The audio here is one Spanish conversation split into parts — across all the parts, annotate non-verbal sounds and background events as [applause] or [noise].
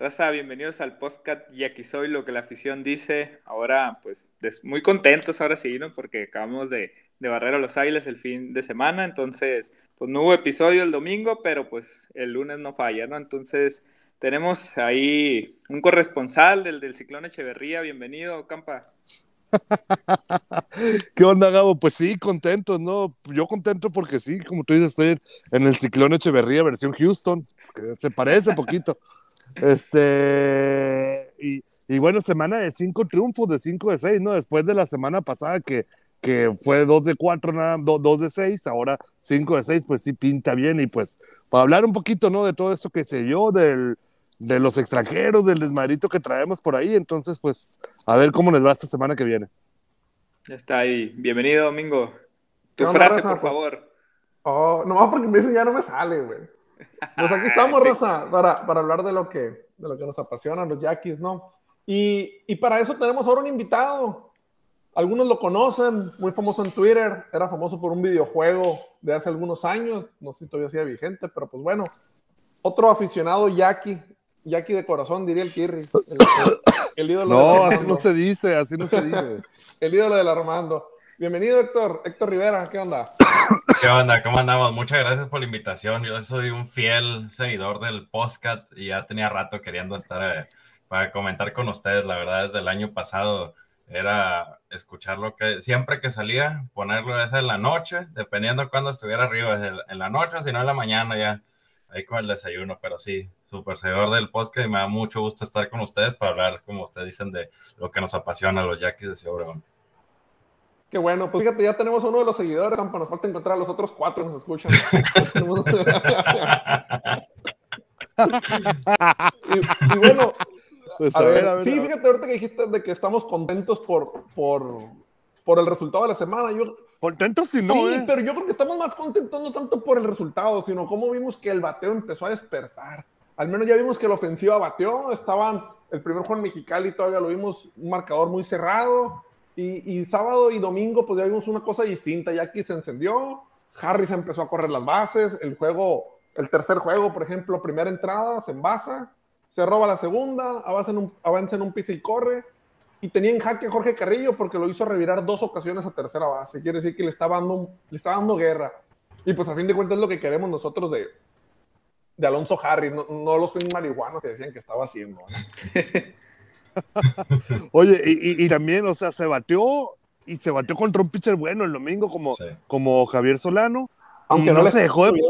Raza, bienvenidos al podcast Y aquí soy lo que la afición dice. Ahora, pues, muy contentos ahora sí, ¿no? Porque acabamos de, de barrer a los Águilas el fin de semana, entonces, pues no hubo episodio el domingo, pero pues el lunes no falla, ¿no? Entonces, tenemos ahí un corresponsal del, del Ciclón Echeverría. Bienvenido, Campa. [laughs] ¿Qué onda, Gabo? Pues sí, contento, ¿no? Yo contento porque sí, como tú dices, estoy en el Ciclón Echeverría versión Houston, que se parece poquito. [laughs] Este, y, y, bueno, semana de cinco triunfos, de cinco de seis, ¿no? Después de la semana pasada que, que fue dos de cuatro, nada, dos, dos de seis, ahora cinco de seis, pues sí pinta bien. Y pues, para hablar un poquito, ¿no? De todo eso que se dio, del, de los extranjeros, del desmadrito que traemos por ahí. Entonces, pues, a ver cómo les va esta semana que viene. Ya está ahí. Bienvenido, Domingo. Tu frase, por favor. Oh, nomás porque me dicen ya no me sale, güey. Pues aquí estamos, Rosa, para, para hablar de lo, que, de lo que nos apasiona, los yaquis, ¿no? Y, y, para eso tenemos ahora un invitado. Algunos lo conocen, muy famoso en Twitter, era famoso por un videojuego de hace algunos años, no sé si todavía sigue vigente, pero pues bueno, otro aficionado yaqui, yaqui de corazón, diría el Kirri. El, el ídolo no, así no se dice, así no se dice. [laughs] el ídolo del Armando. Bienvenido, Héctor. Héctor Rivera, ¿qué onda? [coughs] ¿Qué onda? ¿Cómo andamos? Muchas gracias por la invitación. Yo soy un fiel seguidor del podcast y ya tenía rato queriendo estar eh, para comentar con ustedes. La verdad, desde el año pasado era escuchar lo que siempre que salía, ponerlo en la noche, dependiendo de cuándo estuviera arriba, en la noche, si no en la mañana ya, ahí con el desayuno, pero sí, súper seguidor del podcast y me da mucho gusto estar con ustedes para hablar, como ustedes dicen, de lo que nos apasiona a los yaquis de Ciudad Qué bueno, pues fíjate, ya tenemos uno de los seguidores, Campa, nos falta encontrar a los otros cuatro que nos escuchan. [laughs] y, bueno, pues a, ver, sí, fíjate ahorita que dijiste de que estamos contentos por, por, por el resultado de la semana. Yo, contentos si no. Sí, ¿eh? pero yo creo que estamos más contentos no tanto por el resultado, sino como vimos que el bateo empezó a despertar. Al menos ya vimos que la ofensiva bateó, estaban el primer juego en Mexicali, todavía lo vimos un marcador muy cerrado y, sábado y domingo, pues ya vimos una cosa distinta. Jackie se encendió, Harris empezó a correr las bases. El juego, el tercer juego, por ejemplo, primera entrada, se envasa, se roba la segunda, avanza en un, avanza en un piso y corre. Y tenía en jaque a Jorge Carrillo porque lo hizo revirar dos ocasiones a tercera base. Quiere decir que le estaba dando, le estaba dando guerra. Y pues a fin de cuentas es lo que queremos nosotros de, de Alonso Harris, no, no los swing marihuanos que decían que estaba haciendo. [laughs] Oye, y, también, o sea, se batió y se batió contra un pitcher bueno el domingo como, como Javier Solano. Aunque no, se dejó de...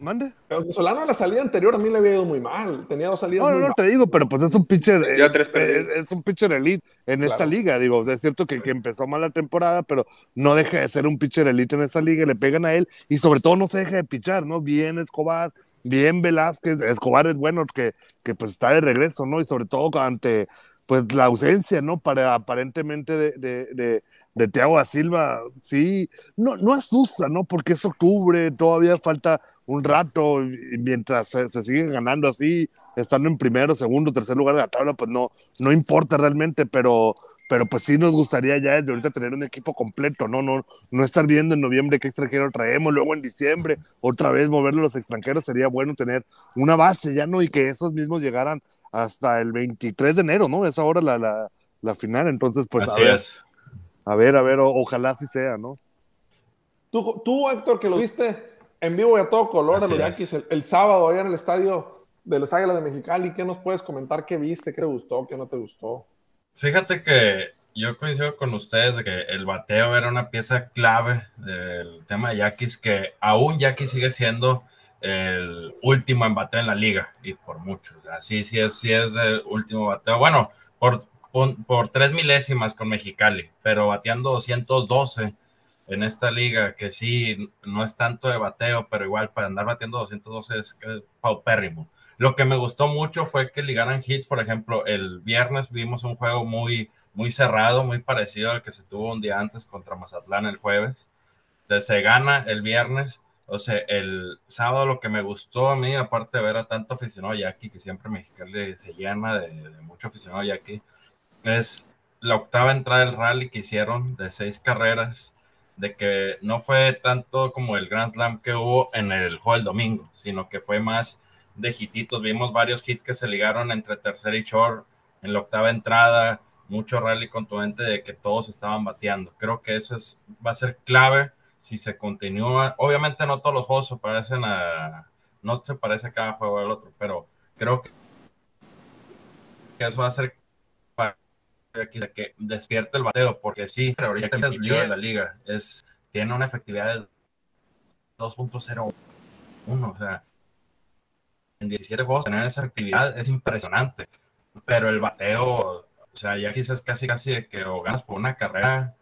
¿Mande? Pero Solano la salida anterior a mí le había ido muy mal. Tenía dos salidas. No, no, no, te digo, pero pues es un pitcher. Eh, es, un pitcher elite en esta liga. Digo, es cierto que, que, empezó mal la temporada, pero no deja de ser un pitcher elite en esta liga. Le pegan a él y sobre todo no se deja de pichar, ¿no? Bien Escobar, bien Velázquez. Escobar es bueno que, que pues está de regreso, ¿no? Y sobre todo ante pues la ausencia, ¿no? Para aparentemente de, de, de, de Silva, sí, no, no asusta, ¿no? Porque es octubre, todavía falta un rato, mientras se, se siguen ganando así, estando en primero, segundo, tercer lugar de la tabla, pues no, no importa realmente, pero, pero pues sí nos gustaría ya desde ahorita tener un equipo completo, ¿no? No, no estar viendo en noviembre qué extranjero traemos, luego en diciembre otra vez moverlo a los extranjeros, sería bueno tener una base ya, ¿no? Y que esos mismos llegaran hasta el 23 de enero, ¿no? Es ahora la, la, la final, entonces pues a ver, a ver, a ver, ojalá así sea, ¿no? Tú, tú, Héctor, que lo viste en vivo y a todo color de los Yankees el, sábado allá en el estadio de los Águilas de Mexicali. ¿Qué nos puedes comentar? ¿Qué viste? ¿Qué te gustó? ¿Qué no te gustó? Fíjate que yo coincido con ustedes de que el bateo era una pieza clave del tema de Yaquis, que aún Yaquis sigue siendo el último en bateo en la liga y por mucho. Así sí, es, sí es el último bateo. Bueno, por, por, por, tres milésimas con Mexicali, pero bateando 212 en esta liga, que sí, no es tanto de bateo, pero igual para andar batiendo 212 es paupérrimo. Lo que me gustó mucho fue que ligaran hits, por ejemplo, el viernes vimos un juego muy, muy cerrado, muy parecido al que se tuvo un día antes contra Mazatlán el jueves. Entonces, se gana el viernes. O sea, el sábado lo que me gustó a mí, aparte de ver a tanto aficionado Jackie, que siempre Mexicali se llena de, de mucho aficionado Jackie, es la octava entrada del rally que hicieron de seis carreras, de que no fue tanto como el Grand Slam que hubo en el juego del domingo, sino que fue más de hititos. Vimos varios hits que se ligaron entre tercera y short en la octava entrada, mucho rally contundente de que todos estaban bateando. Creo que eso es, va a ser clave si se continúa. Obviamente no todos los juegos se parecen a, no se parece a cada juego del otro, pero creo que eso va a ser que despierte el bateo, porque sí, pero ahorita es el de la liga, es, tiene una efectividad de 2.01, o sea, en 17 juegos tener esa actividad es impresionante, pero el bateo, o sea, ya quizás casi casi de que o ganas por una carrera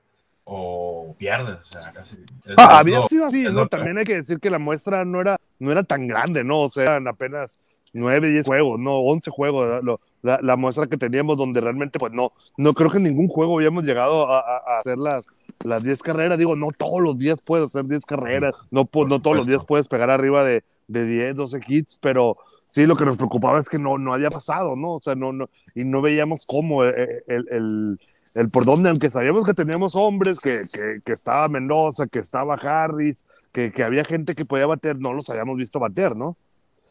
o pierdes, o sea, casi. Ah, había sido así, ¿no? También hay que decir que la muestra no era, no era tan grande, ¿no? O sea, apenas 9, 10 juegos, no, 11 juegos, la, la, muestra que teníamos donde realmente, pues no, no creo que en ningún juego habíamos llegado a, a, hacer las, las 10 carreras, digo, no todos los días puedes hacer 10 carreras, no, no todos los días puedes pegar arriba de, de 10, 12 hits, pero sí, lo que nos preocupaba es que no, no había pasado, ¿no? O sea, no, no, y no veíamos cómo eh, eh, el, el, el, por dónde, aunque sabíamos que teníamos hombres, que, que, que estaba Mendoza, que estaba Harris, que, que había gente que podía bater, no los habíamos visto bater, ¿no?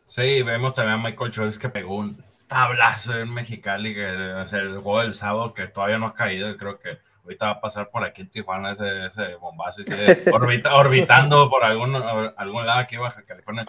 Sí, vemos también a Michael Choice que pegó un tablazo en Mexicali, que o sea, el juego del sábado que todavía no ha caído, creo que ahorita va a pasar por aquí en Tijuana ese, bombazo y [laughs] orbita, orbitando por algún, algún lado aquí en Baja California.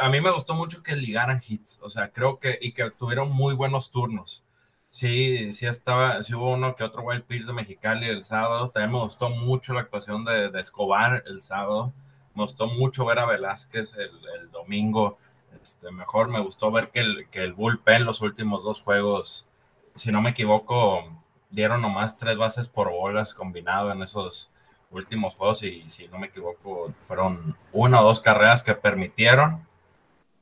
A mí me gustó mucho que ligaran hits, o sea, creo que y que tuvieron muy buenos turnos. Sí, sí estaba, sí hubo uno que otro Wild Pills de Mexicali el sábado. También me gustó mucho la actuación de, Escobar el sábado. Me gustó mucho ver a Velázquez el, el domingo este, mejor me gustó ver que el, que el bullpen los últimos dos juegos, si no me equivoco, dieron nomás tres bases por bolas combinado en esos últimos juegos y si no me equivoco fueron una o dos carreras que permitieron.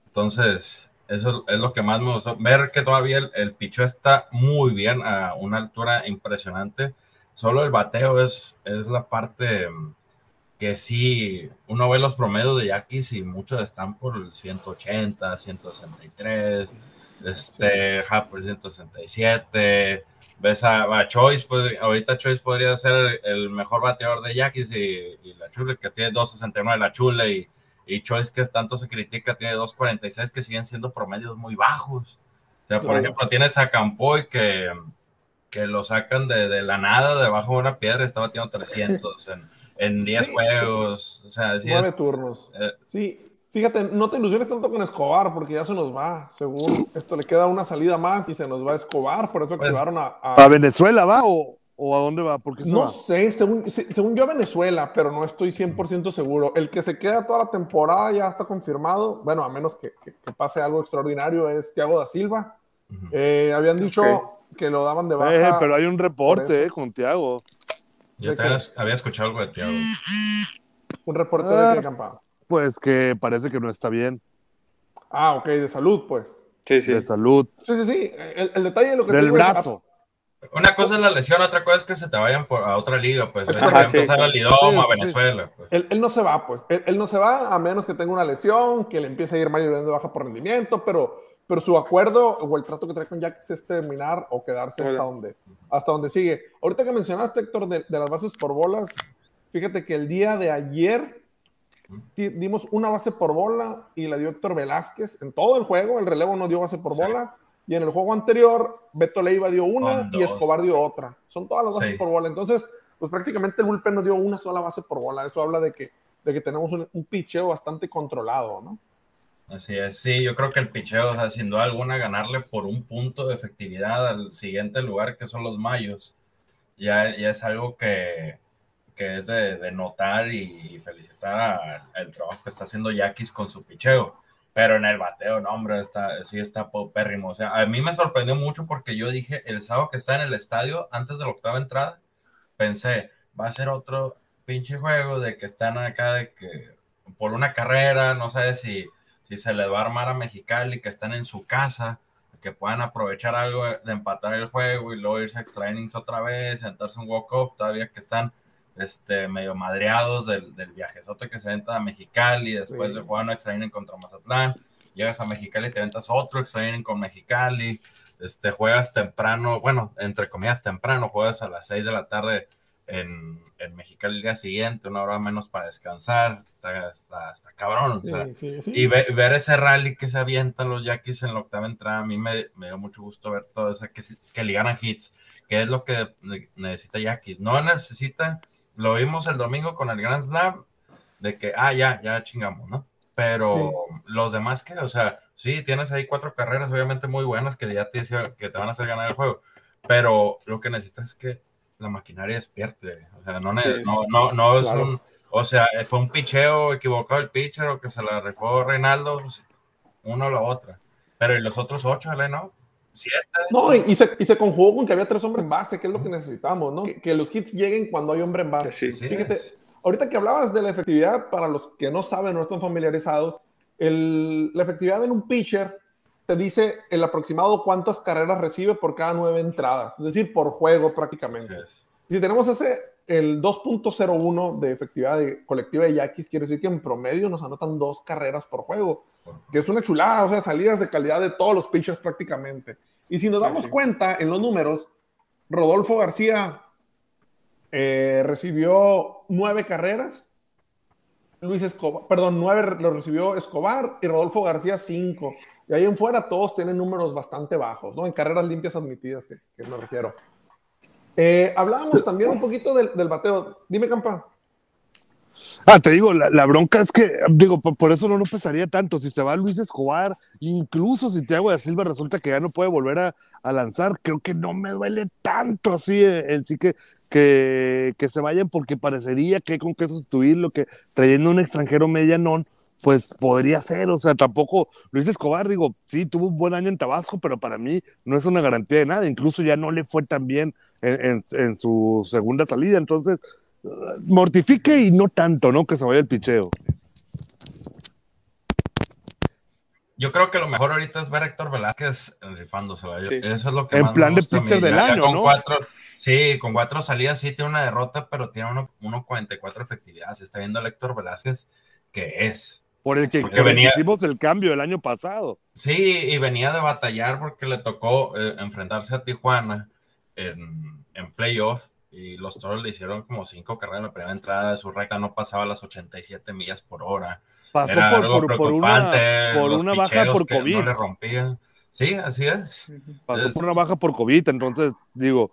Entonces, eso es lo que más me gustó. Ver que todavía el, el picho está muy bien a una altura impresionante. Solo el bateo es, es la parte que sí, uno ve los promedios de Yaquis y muchos están por el 180, 163, este, por 167. Ves a, Choice, pues, ahorita Choice podría ser el mejor bateador de Yaquis y, la Chule, que tiene 269 la Chule, y, y Choice, que tanto se critica, tiene 246, que siguen siendo promedios muy bajos. O sea, por ejemplo, tienes a Campoy que, que lo sacan de, de, la nada, debajo de una piedra, está batiendo 300 en en 10 juegos. O sea, sí turnos. Eh, sí, fíjate, no te ilusiones tanto con Escobar porque ya se nos va. Según esto le queda una salida más y se nos va a Escobar. Por eso activaron a, a. Venezuela va o, o, a dónde va? Porque no sé, según, según yo a Venezuela, pero no estoy 100% seguro. El que se queda toda la temporada ya está confirmado. Bueno, a menos que, que, pase algo extraordinario, es Thiago da Silva. Eh, habían dicho que lo daban de baja. Eh, pero hay un reporte eh, con Thiago. Yo te había escuchado algo de Tiago. ¿Un reporte de qué ah, campana? Pues que parece que no está bien. Ah, ok, de salud, pues. Sí, sí. De salud. Sí, sí, sí. El, detalle de lo que Del brazo. Una cosa es la lesión, otra cosa es que se te vayan por, a otra liga, pues. Ajá, sí. empezar a Lidoma, a Venezuela. Pues. Él, él, no se va, pues. Él, él, no se va a menos que tenga una lesión, que le empiece a ir mal y de baja por rendimiento, pero pero su acuerdo o el trato que trae con Jack es terminar o quedarse hasta donde, hasta donde sigue. Ahorita que mencionaste, Héctor, de, las bases por bolas, fíjate que el día de ayer dimos una base por bola y la dio Héctor Velázquez en todo el juego, el relevo no dio base por bola, y en el juego anterior Beto Leiva dio una y Escobar dio otra. Son todas las bases por bola. Entonces, pues prácticamente el bullpen no dio una sola base por bola. Eso habla de que, de que tenemos un, un picheo bastante controlado, ¿no? Así es, sí, yo creo que el picheo, o sea, sin duda alguna, ganarle por un punto de efectividad al siguiente lugar, que son los Mayos, ya, ya es algo que, que es de, notar y, felicitar al trabajo que está haciendo Yaquis con su picheo. Pero en el bateo, no, hombre, está, sí está popérrimo. O sea, a mí me sorprendió mucho porque yo dije, el sábado que está en el estadio, antes de la octava entrada, pensé, va a ser otro pinche juego de que están acá de que por una carrera, no sé si si se les va a armar a Mexicali, que están en su casa, que puedan aprovechar algo de empatar el juego y luego irse a extra innings otra vez, sentarse un walk-off, todavía que están este, medio madreados del, del viajezote que se venta a Mexicali, después de jugar un extra inning contra Mazatlán, llegas a Mexicali y te ventas otro extra inning con Mexicali, este, juegas temprano, bueno, entre comillas temprano, juegas a las 6 de la tarde en, en Mexicali el día siguiente, una hora menos para descansar, está, está, cabrón. Y ver ese rally que se avientan los Yaquis en la octava entrada, a mí me, me dio mucho gusto ver todo eso, que, que ligaran hits, que es lo que necesita Yaquis. No necesita, lo vimos el domingo con el Grand Slam, de que, ah, ya, ya chingamos, ¿no? Pero los demás que, o sea, sí, tienes ahí cuatro carreras obviamente muy buenas que ya te, que te van a hacer ganar el juego, pero lo que necesitas es que la maquinaria despierte. O sea, no, no, no, es un. O sea, fue un picheo equivocado el pitcher o que se la rifó Reinaldo, pues, uno o la otra. Pero y los otros ocho, ¿no? Siete. No, y, se, y se conjugó con que había tres hombres en base, que es lo que necesitamos, ¿no? Que, los hits lleguen cuando hay hombre en base. Fíjate, ahorita que hablabas de la efectividad, para los que no saben, no están familiarizados, el, la efectividad en un pitcher te dice el aproximado cuántas carreras recibe por cada nueve entradas, es decir, por juego prácticamente. Si tenemos ese, el 2.01 de efectividad de colectiva de Yaquis, quiere decir que en promedio nos anotan dos carreras por juego, que es una chulada, o sea, salidas de calidad de todos los pitchers prácticamente. Y si nos damos cuenta en los números, Rodolfo García eh, recibió nueve carreras, Luis Escobar, perdón, nueve lo recibió Escobar y Rodolfo García cinco. Y ahí en fuera todos tienen números bastante bajos, ¿no? En carreras limpias admitidas, que, me refiero. Eh, hablábamos también un poquito del, bateo. Dime, Campa. Ah, te digo, la, bronca es que, digo, por, eso no lo pesaría tanto. Si se va Luis Escobar, incluso si Thiago de Silva resulta que ya no puede volver a, lanzar, creo que no me duele tanto así en, sí que, que, que, se vayan, porque parecería que con qué sustituirlo, que trayendo un extranjero medianón, pues podría ser, o sea, tampoco Luis Escobar, digo, sí, tuvo un buen año en Tabasco, pero para mí no es una garantía de nada, incluso ya no le fue tan bien en, su segunda salida, entonces, mortifique y no tanto, ¿no? Que se vaya el picheo. Yo creo que lo mejor ahorita es ver a Héctor Velázquez rifándosela. Eso es lo que En plan de pitcher del año, ¿no? sí, con cuatro salidas sí tiene una derrota, pero tiene 1.44 efectividad. Se está viendo a Héctor Velázquez que es. Por el que, venía, hicimos el cambio el año pasado. Sí, y venía de batallar porque le tocó eh, enfrentarse a Tijuana en, en playoff y los toros le hicieron como cinco carreras en la primera entrada, de su recta no pasaba las 87 millas por hora. Pasó por, por, una, por una baja por COVID. No Sí, así es. Pasó por una baja por COVID, entonces digo,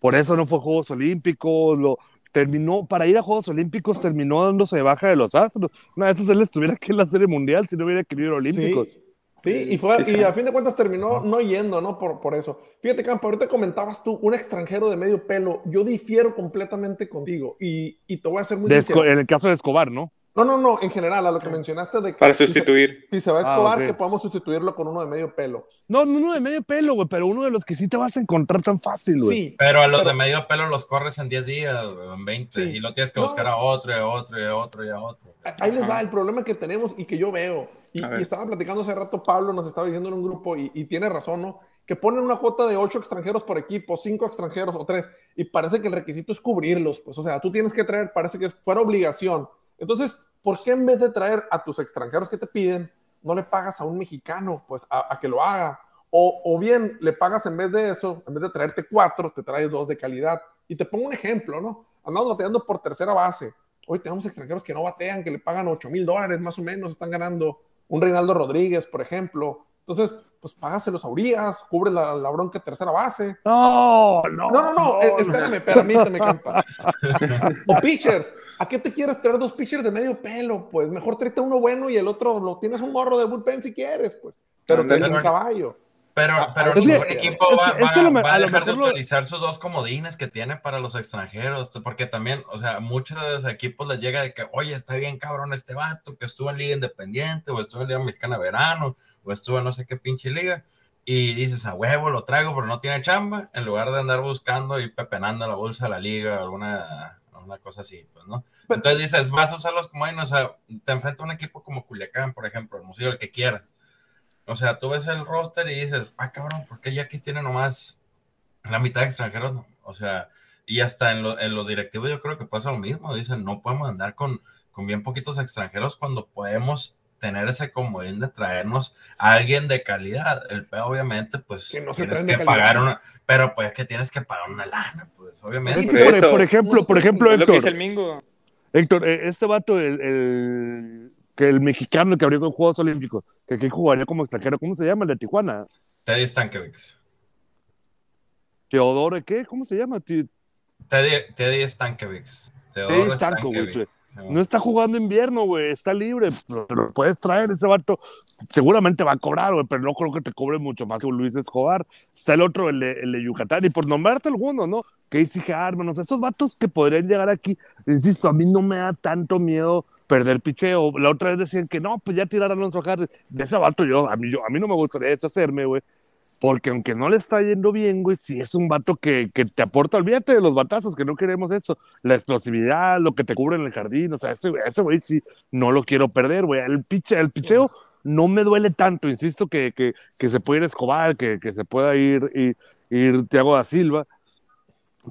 por eso no fue Juegos Olímpicos, lo, terminó, para ir a Juegos Olímpicos, terminó dándose de baja de los Astros. Una vez él estuviera aquí en la Serie Mundial si no hubiera querido ir a Olímpicos. Sí, y, fue, y a fin de cuentas terminó no yendo, ¿no? Por, por eso. Fíjate, Campo, ahorita comentabas tú, un extranjero de medio pelo. Yo difiero completamente contigo y, y te voy a hacer muy En el caso de Escobar, ¿no? No, no, no, en general, a lo que mencionaste de que. Para sustituir. Si se, va a ah, Escobar, que podamos sustituirlo con uno de medio pelo. No, no uno de medio pelo, güey, pero uno de los que sí te vas a encontrar tan fácil, güey. Sí. Pero a los de medio pelo los corres en 10 días, en 20, y lo tienes que buscar a otro, y a otro, y a otro, y a otro. Ahí les va el problema que tenemos y que yo veo. Y, estaba platicando hace rato, Pablo nos estaba diciendo en un grupo, y, y tiene razón, ¿no? Que ponen una cuota de 8 extranjeros por equipo, 5 extranjeros o 3, y parece que el requisito es cubrirlos, pues, o sea, tú tienes que traer, parece que fuera obligación. Entonces, ¿por qué en vez de traer a tus extranjeros que te piden, no le pagas a un mexicano, pues a, que lo haga? O, bien le pagas en vez de eso, en vez de traerte cuatro, te traes dos de calidad. Y te pongo un ejemplo, ¿no? Andamos bateando por tercera base. Hoy tenemos extranjeros que no batean, que le pagan 8 mil dólares más o menos, están ganando un Reinaldo Rodríguez, por ejemplo. Entonces, pues págaselos a Urias, cubre la, la bronca tercera base. No, no. No, no, no, eh, espérame, permíteme, campa. [laughs] o pitchers ¿A qué te quieres traer dos pitchers de medio pelo? Pues mejor tráete uno bueno y el otro lo tienes un morro de bullpen si quieres, pues. Pero tienes un caballo. Pero, ah, pero ningún equipo va, a dejar de utilizar sus dos comodines que tiene para los extranjeros, porque también, o sea, muchos de los equipos les llega de que, oye, está bien cabrón este vato, que estuvo en Liga Independiente, o estuvo en Liga Mexicana Verano, o estuvo en no sé qué pinche liga, y dices, a huevo, lo traigo, pero no tiene chamba, en lugar de andar buscando y pepenando la bolsa de la liga, alguna una cosa así, pues, ¿no? Entonces dices, vas a usarlos como ahí, o sea, te enfrenta a un equipo como Culiacán, por ejemplo, Hermosillo, el que quieras. O sea, tú ves el roster y dices, ah, cabrón, ¿por qué Yaquis tiene nomás la mitad de extranjeros? O sea, y hasta en, en los directivos yo creo que pasa lo mismo, dicen, no podemos andar con, con bien poquitos extranjeros cuando podemos tener ese comodín de traernos a alguien de calidad. El peor, obviamente, pues que no tienes que pagar una, pero pues que tienes que pagar una lana, pues obviamente. por, ejemplo, por ejemplo, Héctor. Es el Mingo. Héctor, eh, este vato, el, el, que el mexicano que abrió con Juegos Olímpicos, que aquí jugaría como extranjero, ¿cómo se llama? El de Tijuana. Teddy Stankiewicz. Teodoro, ¿qué? ¿Cómo se llama? Teddy, Teddy Stankiewicz. Teddy Stankiewicz. No está jugando invierno, güey, está libre, pero puedes traer ese vato. Seguramente va a cobrar, güey, pero no creo que te cobre mucho más que Luis Escobar. Está el otro, el de, Yucatán, y por nombrarte alguno, ¿no? Casey Harman, o sea, esos vatos que podrían llegar aquí, insisto, a mí no me da tanto miedo perder picheo. La otra vez decían que no, pues ya tirar a Alonso Harris. De ese vato yo, a mí, yo, a mí no me gustaría deshacerme, güey. Porque aunque no le está yendo bien, güey, sí es un vato que, que, te aporta, olvídate de los batazos, que no queremos eso. La explosividad, lo que te cubre en el jardín, o sea, ese, ese güey sí no lo quiero perder, güey. El, piche, el picheo no me duele tanto, insisto, que, que, que se puede ir Escobar, que, que se pueda ir, ir, ir Thiago da Silva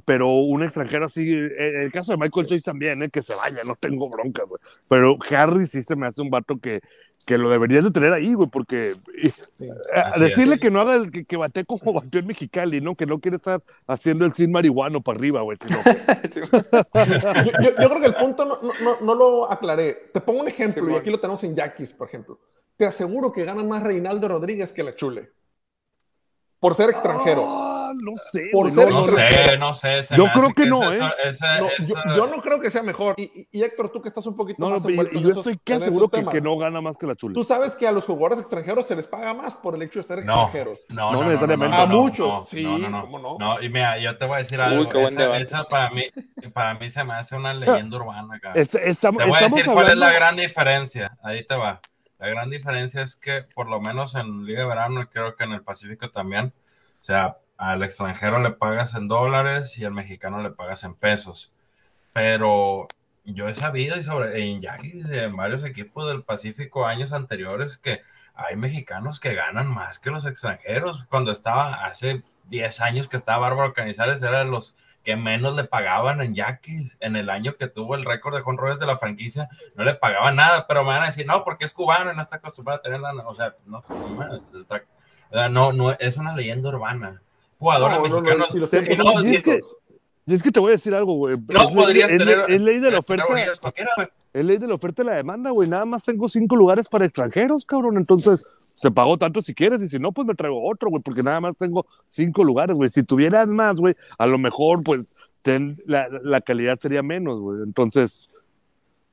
pero un extranjero así, en el caso de Michael Chase también, ¿eh? que se vaya, no tengo bronca, güey. Pero Harry sí se me hace un vato que, que lo deberías de tener ahí, güey, porque eh, decirle que no haga, el, que, que bate como bateó en Mexicali, ¿no? Que no quiere estar haciendo el sin marihuano para arriba, güey. Sino... [laughs] yo, yo, creo que el punto no, no, no, lo aclaré. Te pongo un ejemplo, y aquí lo tenemos en Yaquis, por ejemplo. Te aseguro que gana más Reinaldo Rodríguez que la Chule. Por ser extranjero. Ah, no sé. no, sé, no sé. Yo creo que, no, ¿eh? Yo, no creo que sea mejor. Y, Héctor, tú que estás un poquito más y, yo estoy casi seguro que, que, no gana más que la chula. Tú sabes que a los jugadores extranjeros se les paga más por el hecho de ser extranjeros. No, no, necesariamente. a muchos, sí. ¿cómo no? No, y mira, yo te voy a decir algo. esa, para, mí, para mí se me hace una [laughs] leyenda urbana. estamos, te voy a decir cuál es la gran diferencia. Ahí te va. La gran diferencia es que, por lo menos en Liga de Verano, y creo que en el Pacífico también, o sea, al extranjero le pagas en dólares y al mexicano le pagas en pesos. Pero yo he sabido y sobre en en varios equipos del Pacífico años anteriores que hay mexicanos que ganan más que los extranjeros. Cuando estaba hace 10 años que estaba Bárbaro Canizares, era de los que menos le pagaban en Yaquis. En el año que tuvo el récord de jonrones de la franquicia, no le pagaban nada, pero me van a decir, no, porque es cubano y no está acostumbrado a tener nada. O sea, no, no, es una leyenda urbana jugadores mexicanos. y, es que, te voy a decir algo, güey. No es podrías ley, tener. Es, ley de la oferta. Es ley de la oferta y la demanda, güey. Nada más tengo cinco lugares para extranjeros, cabrón. Entonces, se pagó tanto si quieres. Y si no, pues me traigo otro, güey. Porque nada más tengo cinco lugares, güey. Si tuvieras más, güey, a lo mejor, pues, la, la, calidad sería menos, güey. Entonces.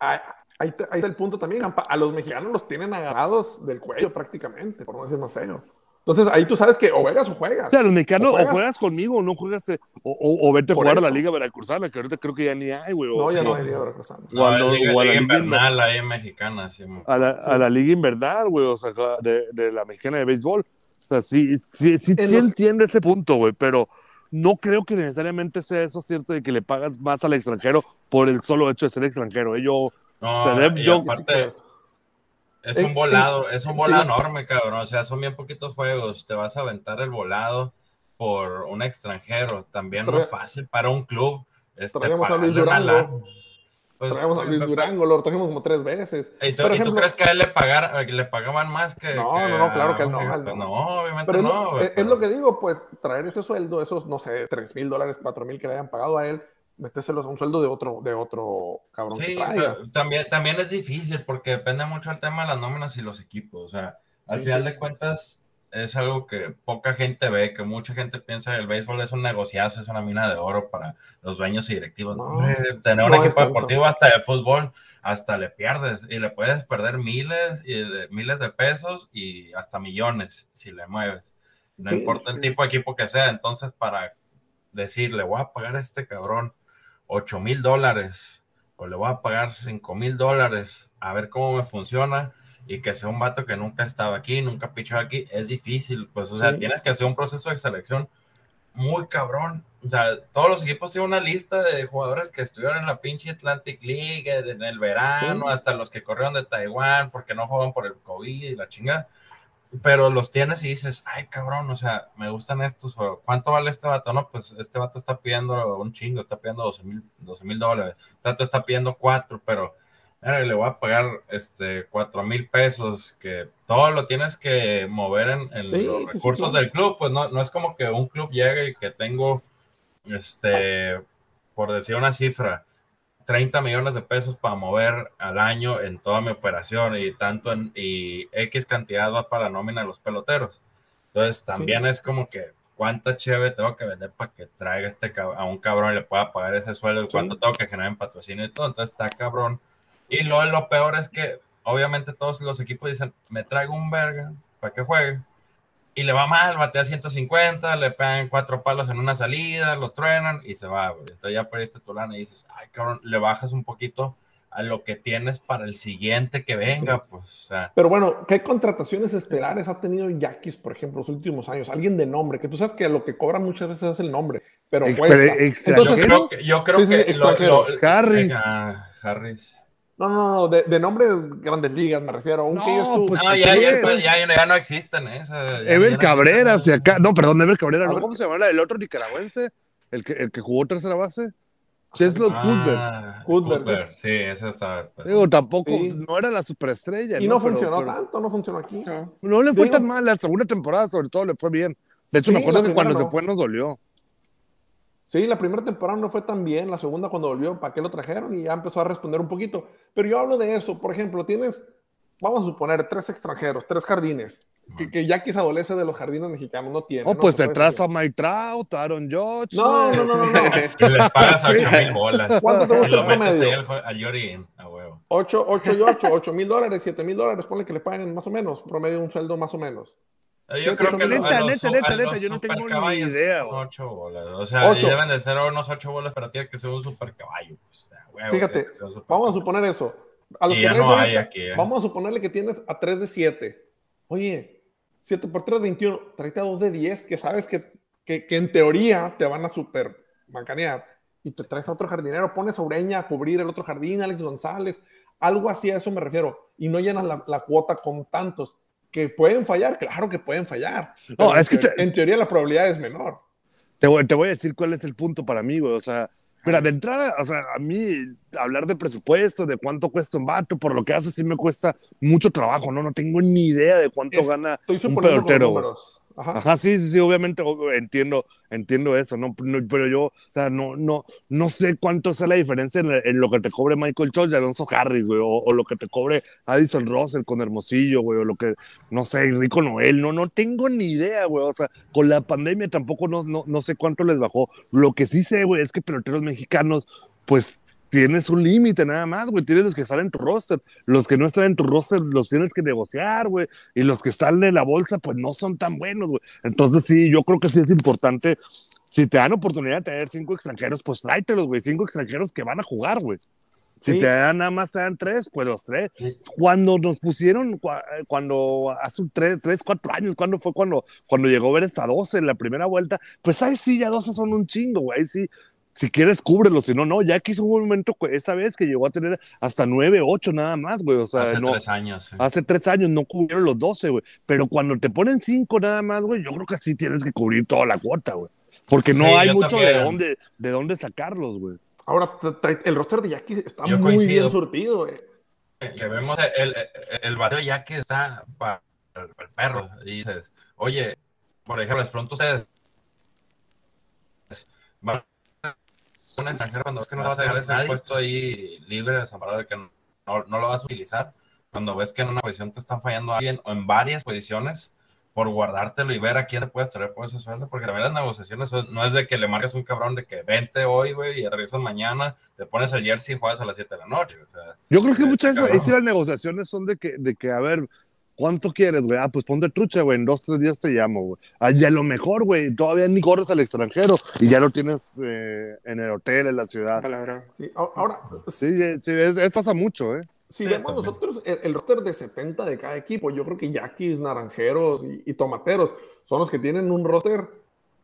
Ahí, ahí, está el punto también. A los mexicanos los tienen agarrados del cuello prácticamente, por no decir más feo. Entonces ahí tú sabes que o juegas o juegas. O sea, los mexicanos o juegas, conmigo o no juegas, eh, o, o, vete a jugar a la Liga Veracruzana, que ahorita creo que ya ni hay, güey. No, ya no hay Liga Veracruzana. O a, la Liga, Invernal, ahí mexicana. Sí, a, la, a la Liga Invernal, güey, o sea, de, de, la mexicana de béisbol. O sea, sí, sí, sí, sí entiendo ese punto, güey, pero no creo que necesariamente sea eso cierto de que le pagas más al extranjero por el solo hecho de ser extranjero. Yo, no, o sea, yo, aparte, es un volado, es un volado enorme, cabrón. O sea, son bien poquitos juegos. Te vas a aventar el volado por un extranjero. También no es fácil para un club. Este, traemos a Luis Durango. Pues, traemos a pues, Luis Durango, lo trajimos como tres veces. ¿Y tú, crees que a él le, pagar, le pagaban más que.? No, no, no, claro que no. no, obviamente no. Es, es, lo que digo, pues traer ese sueldo, esos, no sé, tres mil dólares, cuatro mil que le hayan pagado a él, metérselos a un sueldo de otro, de otro cabrón. Sí, también, también es difícil porque depende mucho el tema de las nóminas y los equipos. O sea, al final de cuentas es algo que poca gente ve, que mucha gente piensa que el béisbol es un negociazo, es una mina de oro para los dueños y directivos. tener un equipo deportivo hasta de fútbol, hasta le pierdes y le puedes perder miles y de, miles de pesos y hasta millones si le mueves. No importa el tipo de equipo que sea. Entonces, para decirle, voy a pagar a este cabrón 8 mil dólares o le voy a pagar 5 mil dólares a ver cómo me funciona y que sea un vato que nunca ha estado aquí, nunca pichado aquí, es difícil, pues, o sea, tienes que hacer un proceso de selección muy cabrón. O sea, todos los equipos tienen una lista de jugadores que estuvieron en la pinche Atlantic League en el verano, hasta los que corrieron de Taiwán porque no juegan por el COVID y la chingada. Pero los tienes y dices, ay cabrón, o sea, me gustan estos, pero ¿cuánto vale este vato? No, pues este vato está pidiendo un chingo, está pidiendo 12 mil dólares, este vato está pidiendo cuatro, pero le voy a pagar este cuatro mil pesos, que todo lo tienes que mover en, los recursos del club, pues no, no es como que un club llegue y que tengo, este, por decir una cifra, 30 millones de pesos para mover al año en toda mi operación y tanto en y X cantidad va para la nómina de los peloteros. Entonces también es como que cuánta cheve tengo que vender para que traiga este a un cabrón y le pueda pagar ese sueldo y cuánto tengo que generar en patrocinio y todo. Entonces está cabrón y lo, lo peor es que obviamente todos los equipos dicen, me traigo un verga para que juegue. Y le va mal, batea 150, le pegan cuatro palos en una salida, lo truenan y se va, Entonces ya perdiste tu lana y dices, ay, cabrón, le bajas un poquito a lo que tienes para el siguiente que venga, pues. Pero bueno, ¿qué contrataciones estelares ha tenido Yaquis, por ejemplo, los últimos años? Alguien de nombre, que tú sabes que lo que cobra muchas veces es el nombre, pero Entonces, yo creo que, Harris. Harris. No, no, no, de, de nombre de grandes ligas me refiero. Un no, que pues, no, ya, ya, ya, ya, no existen esas. Ever Cabrera, si acá. No, perdón, Ever Cabrera, ¿no? ¿Cómo se llama el otro nicaragüense? El que, el que jugó tercera base. Cheslo ah, Cuthbert. Sí, ese está. Pues. Digo, tampoco, no era la superestrella. Y no, funcionó tanto, no funcionó aquí. No, le fue tan mal, la segunda temporada sobre todo le fue bien. De hecho, me acuerdo que cuando se fue nos dolió. Sí, la primera temporada no fue tan bien, la segunda cuando volvió, ¿para qué lo trajeron? Y ya empezó a responder un poquito. Pero yo hablo de eso, por ejemplo, tienes, vamos a suponer, tres extranjeros, tres jardines, que, que ya quizá adolece de los jardines mexicanos, no tiene. Oh, pues se traza a Mike Trout, Aaron Judge. No, no, no, no. no. [laughs] y les pagas a 8 mil bolas. ¿Cuánto te gusta el promedio? A Yorin, a huevo. 8, 8 y 8, 8 mil dólares, 7 mil dólares, ponle que le paguen más o menos, promedio un sueldo más o menos. Yo creo que neta, neta, neta, neta, yo no tengo ni idea. Ocho bolas. O sea, ocho. deben de ser unos ocho bolas, pero tiene que ser un super caballo. Pues, Fíjate, vamos a suponer eso. A los que no hay aquí, ¿eh? Vamos a suponerle que tienes a 3 de 7. Oye, 7 por 3, 21. Tráete a 2 de 10, que sabes que, que, que en teoría te van a super bancanear. Y te traes a otro jardinero, pones a Ureña a cubrir el otro jardín, Alex González. Algo así a eso me refiero. Y no llenas la, la cuota con tantos que pueden fallar, claro que pueden fallar. No, es que en teoría la probabilidad es menor. Te voy, te voy, a decir cuál es el punto para mí, güey. O sea, mira, de entrada, o sea, a mí hablar de presupuesto, de cuánto cuesta un vato, por lo que hace, sí me cuesta mucho trabajo, ¿no? No tengo ni idea de cuánto gana un pelotero. Ajá. sí, sí, sí, obviamente entiendo, entiendo eso, ¿no? Pero yo, o sea, no, no, no sé cuánto es la diferencia en, lo que te cobre Michael Chow y Alonso Harris, güey, o, lo que te cobre Addison Russell con Hermosillo, güey, o lo que, no sé, Rico Noel, no, no tengo ni idea, güey, o sea, con la pandemia tampoco no, no, no sé cuánto les bajó. Lo que sí sé, güey, es que peloteros mexicanos, pues tienes un límite nada más, güey. Tienes los que están en tu roster. Los que no están en tu roster los tienes que negociar, güey. Y los que están en la bolsa, pues no son tan buenos, güey. Entonces, sí, yo creo que sí es importante. Si te dan oportunidad de tener cinco extranjeros, pues tráetelos, güey. Cinco extranjeros que van a jugar, güey. Si te dan nada más, te dan tres, pues los tres. Cuando nos pusieron, cuando hace tres, tres, cuatro años, cuando fue cuando, cuando llegó a ver esta 12 en la primera vuelta, pues ahí sí, ya 12 son un chingo, güey. Ahí sí, si quieres, cúbrelo, si no, no, ya quiso un momento esa vez que llegó a tener hasta nueve, ocho nada más, güey, o sea, hace no, tres años. Hace tres años no cubrieron los doce, güey, pero cuando te ponen cinco nada más, güey, yo creo que sí tienes que cubrir toda la cuota, güey, porque no hay mucho de dónde, de dónde sacarlos, güey. Ahora, el roster de Jackie está muy bien surtido, güey. Que vemos el, el, el barrio Jackie está para el, perro, y dices, oye, por ejemplo, de pronto ustedes un extranjero cuando es que no vas a dejar ese puesto ahí libre, desamparado de que no, no, lo vas a utilizar, cuando ves que en una posición te están fallando alguien o en varias posiciones, por guardártelo y ver a quién te puedes traer por ese sueldo, porque también las negociaciones no es de que le marques un cabrón de que vente hoy, güey, y regresas mañana, te pones el jersey y juegas a las 7 de la noche. Yo creo que muchas veces las negociaciones son de que, de que, a ver, ¿Cuánto quieres, güey? Ah, pues ponte trucha, güey. En dos, tres días te llamo, güey. Ah, y a lo mejor, güey, todavía ni corres al extranjero y ya lo tienes eh, en el hotel, en la ciudad. Sí, ahora. Sí, sí, es, pasa mucho, ¿eh? Si vemos nosotros el, roster de 70 de cada equipo, yo creo que Yaquis, Naranjeros y, Tomateros son los que tienen un roster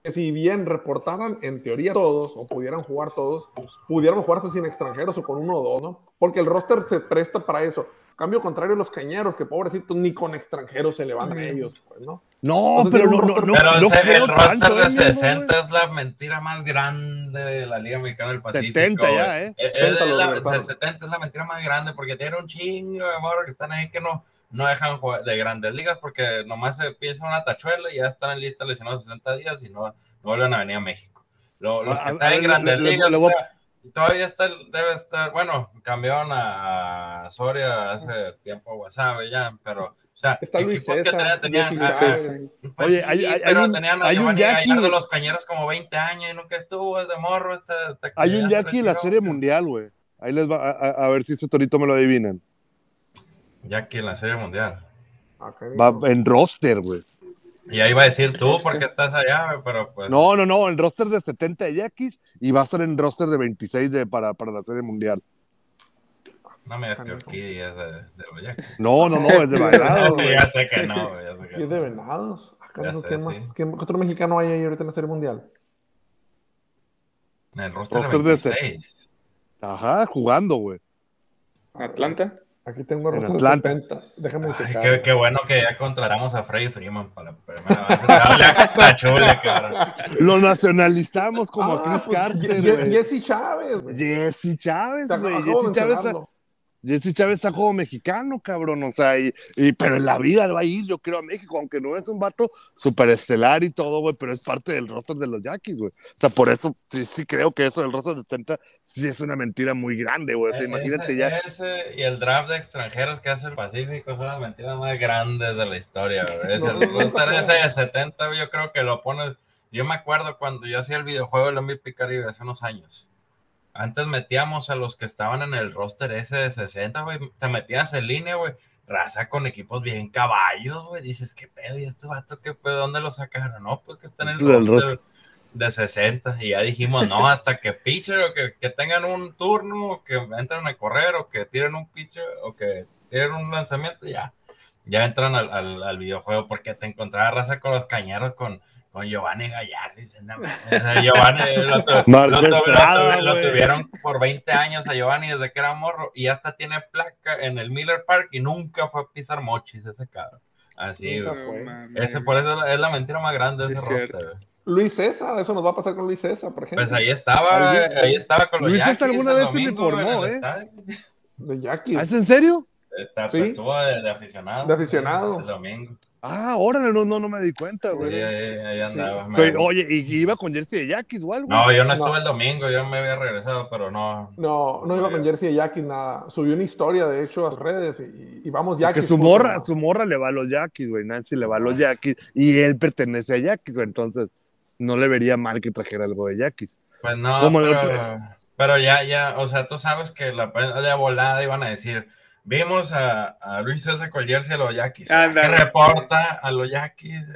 si bien reportaran en teoría todos o pudieran jugar todos, pudieran jugarse sin extranjeros o con uno o dos, ¿no? Porque el roster se presta para eso. Cambio contrario, los cañeros, que pobrecitos ni con extranjeros se levantan a ellos, pues, ¿no? No, pero no, no, no, pero no el roster de 60 es la mentira más grande de la Liga Mexicana del Pacífico. 70 ya, ¿eh? Es, es la, 70 es la mentira más grande porque tiene un chingo de amor que están ahí que no, no dejan de grandes ligas porque nomás se piensa una tachuela y ya están en lista lesionados 60 días y no, no vuelven a venir a México. Los, los que están en grandes ligas todavía está, debe estar, bueno, cambiaron a Soria hace tiempo, ya, pero, o sea, está Luis César, que tenían, tenían pues Oye, hay, hay, pero hay tenían hay un Jackie de los cañeros como 20 años y nunca estuvo, es de morro. Hay un Jackie en la Serie Mundial, güey. Ahí les va a, a, a, ver si ese torito me lo adivinan. Jackie en la Serie Mundial. Va en roster, güey. Y ahí va a decir tú porque estás allá, pero pues. No, no, no, el roster de 70 de Yaquis y va a ser en roster de 26 de, para, para la Serie Mundial. No me digas que Orquídea es de, de. No, no, no, es de [laughs] Venados. ya sé que no, ya sé que ¿Y es de Venados? Acá no, sé, ¿qué, más, sí. ¿Qué otro mexicano hay ahí ahorita en la Serie Mundial? En el roster, roster de 26. De... Ajá, jugando, güey. ¿Atlanta? Aquí tengo en Atlanta. 70. Déjame Ay, checar. qué, qué, bueno que ya contratamos a Freddy Freeman para la primera vez. La chule, cabrón. Lo nacionalizamos como Ah, a Chris pues, Carter. Jesse Chávez. Jesse Chávez, güey. Jesse Chávez. Jesse Chávez está juego mexicano, cabrón. O sea, y, y- pero en la vida va a ir, yo creo, a México, aunque no es un vato superestelar y todo, güey, pero es parte del roster de los Yaquis, güey. O sea, por eso sí, sí creo que eso del roster de 70 sí es una mentira muy grande, güey. O sea, imagínate ese, ya. Ese y el draft de extranjeros que hace el Pacífico son las mentiras más grandes de la historia, güey. Es [laughs] el roster ese de 70, güey, yo creo que lo pones. Yo me acuerdo cuando yo hacía el videojuego del MVP Caribe hace unos años. Antes metíamos a los que estaban en el roster ese de 60, güey. Te metías en línea, güey. Raza con equipos bien caballos, güey. Dices, ¿qué pedo? ¿Y este vato qué pedo? ¿Dónde lo sacaron? No, pues que está en el roster roster. de 60. Y ya dijimos, no, hasta que pitcher o que, que tengan un turno, o que entren a correr, o que tiren un pitcher, o que tiren un lanzamiento, ya. Ya entran al, al, al videojuego porque te encontraba raza con los cañeros con, con Giovanni Gallardo. Dicen, no, Giovanni [laughs] lo, tu- lo Estrada, lo tuvieron por 20 años a Giovanni desde que era morro y hasta tiene placa en el Miller Park y nunca fue a pisar mochis ese cabrón. Así, fue. Ese, por eso es la mentira más grande de Es ese cierto. roster. güey. Luis César, eso nos va a pasar con Luis César, por ejemplo. Pues ahí estaba, ahí estaba con los Luis César alguna vez se uniformó, ¿eh? estadio. De Jackie. ¿Ah, ¿Es en serio? Está- Sí. Estuvo de, de aficionado. De aficionado. El domingo. Ah, órale, no, no, no me di cuenta, Sí, güey. ahí, ahí Sí. andaba. me- Pero, oye, y, iba con jersey de Yaquis o algo. No, yo no estuve No. el domingo, yo me había regresado, pero no. No, no iba con jersey de Jackie, nada. Subió una historia, de hecho, a sus redes y, y vamos que Jackie. su morra, su morra le va a los Yaquis, güey. Nancy le va a los Yaquis y él pertenece a Yaquis, güey. Entonces, no le vería mal que trajera algo de Yaquis. Pues no, ¿Cómo no? pero, pero ya, ya, o sea, tú sabes que la de volada iban a decir, vimos a, a Luis César jersey a los Yaquis, reporta a los Yaquis,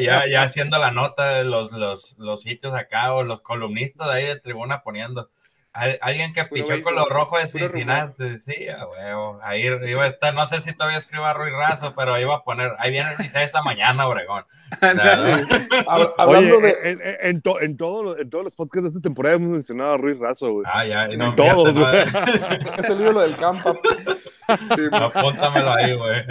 ya, ya haciendo la nota de los, los, los sitios acá o los columnistas de ahí de tribuna poniendo. Al- Alguien que pichó con los rojos de Cincinnati, sí, a huevo. Ahí iba a estar, no sé si todavía escriba Ruiz Razo, pero iba a poner, ahí viene Luis César mañana, Obregón. [laughs] Hablando de. en, en, en to- en todos los- en todos los podcasts de esta temporada hemos mencionado a Ruiz Razo, güey. Ah, ya, no, En todos, güey. Es el libro del campo. Sí, [laughs] ahí, güey.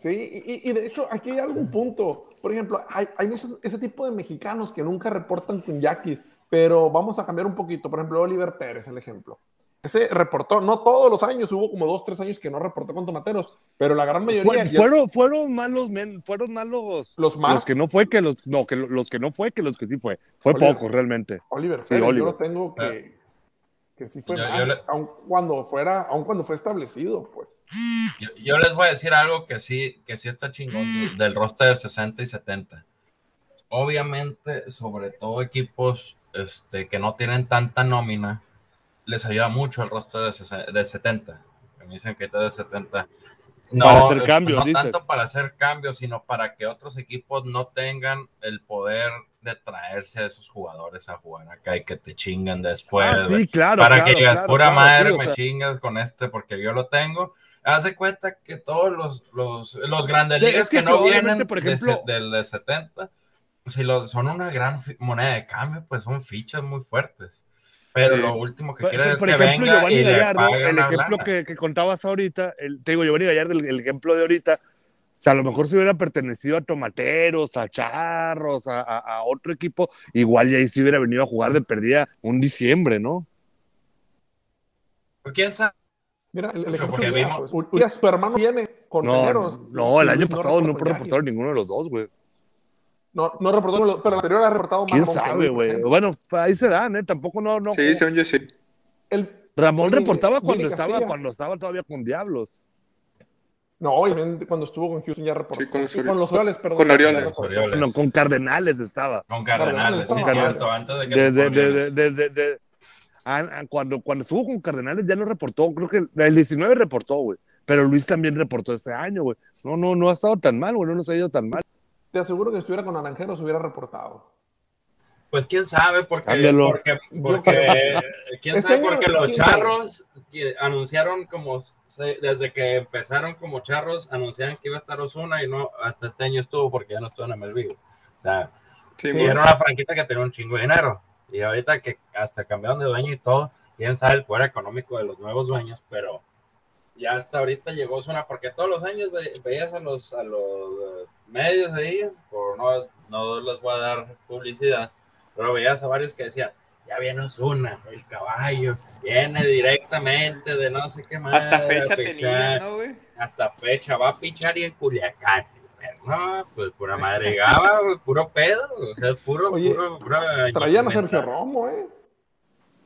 Sí, y, y de hecho, aquí hay algún punto. Por ejemplo, hay, hay ese, ese tipo de mexicanos que nunca reportan con Yaquis, pero vamos a cambiar un poquito. Por ejemplo, Oliver Pérez, el ejemplo. Ese reportó, no todos los años, hubo como dos, tres años que no reportó con tomateros, pero la gran mayoría. Fue- ya- fueron, fueron malos, men, fueron malos Los más. que no fue que los, no, que lo- los que no fue que los que sí fue. Fue Oliver. pocos realmente. Oliver Sí, Pérez, Oliver. yo lo tengo que, que sí fue Yo- más, yo le- aun cuando fuera, aun cuando fue establecido, pues. Yo, yo les voy a decir algo que sí, que sí está chingón del roster 60 y 70. Obviamente, sobre todo equipos este, que no tienen tanta nómina, les ayuda mucho el roster de, de 70. Que me dicen que está de 70. No, Para hacer cambios, no dices. tanto para hacer cambios, sino para que otros equipos no tengan el poder de traerse a esos jugadores a jugar acá y que te chingan después. Ah, sí, claro. para claro, que digas, claro, pura claro, madre, sí, me sea, chingas con este porque yo lo tengo. haz de cuenta que todos los, los, los grandes ligas que, no vienen por ejemplo, del 70, si lo, son una gran moneda de cambio, pues son fichas muy fuertes. Pero lo último que quiere es que ejemplo, venga y Gallardo, el ejemplo que, que, contabas ahorita, el, te digo, Giovanni Gallardo, el, el ejemplo de ahorita, o sea, a lo mejor si hubiera pertenecido a Tomateros, a Charros, a, a, otro equipo, igual ya ahí sí hubiera venido a jugar de perdida un diciembre, ¿no? Pues, ¿Quién sabe? Mira, el, ejemplo porque vimos... pues, su hermano viene con no, No, el año pasado no, pudo reportar ninguno de los dos, güey. No, no reportó, pero el anterior ha reportado más. ¿Quién sabe, güey? Bueno, ahí se dan, ¿eh? Tampoco no. no sí, según yo sí. El, Ramón reportaba cuando estaba, cuando estaba todavía con Diablos. No, obviamente cuando estuvo con Houston ya reportó. Sí, con, los Orioles, perdón. Con Orioles. No, con Cardenales estaba. Con Cardenales, sí, cierto. Antes de que desde, desde, desde, desde ah, ah, cuando, cuando estuvo con Cardenales ya no reportó. Creo que el 19 reportó, güey. Pero Luis también reportó este año, güey. No, no, no ha estado tan mal, güey. No nos ha ido tan mal. Te aseguro que si estuviera con Naranjeros hubiera reportado. Pues quién sabe, porque, porque, porque quién este sabe, porque los charros anunciaron como desde que empezaron como charros, anunciaron que iba a estar Osuna y no hasta este año estuvo porque ya no estuvo en MLB. O sea, sí, era una franquicia que tenía un chingo de dinero. Y ahorita que hasta cambiaron de dueño y todo, quién sabe el poder económico de los nuevos dueños, pero ya hasta ahorita llegó Osuna, porque todos los años veías a los, a los eh, medios ahí, por no, no les voy a dar publicidad, pero veías a varios que decían, ya viene Osuna, el caballo, viene directamente de no sé qué más. Hasta fecha tenía, ¿no, güey? Hasta fecha, va a pichar y en Culiacán. No, pues pura madrigaba, puro pedo, o sea, puro, puro, Traían a Sergio Romo, eh.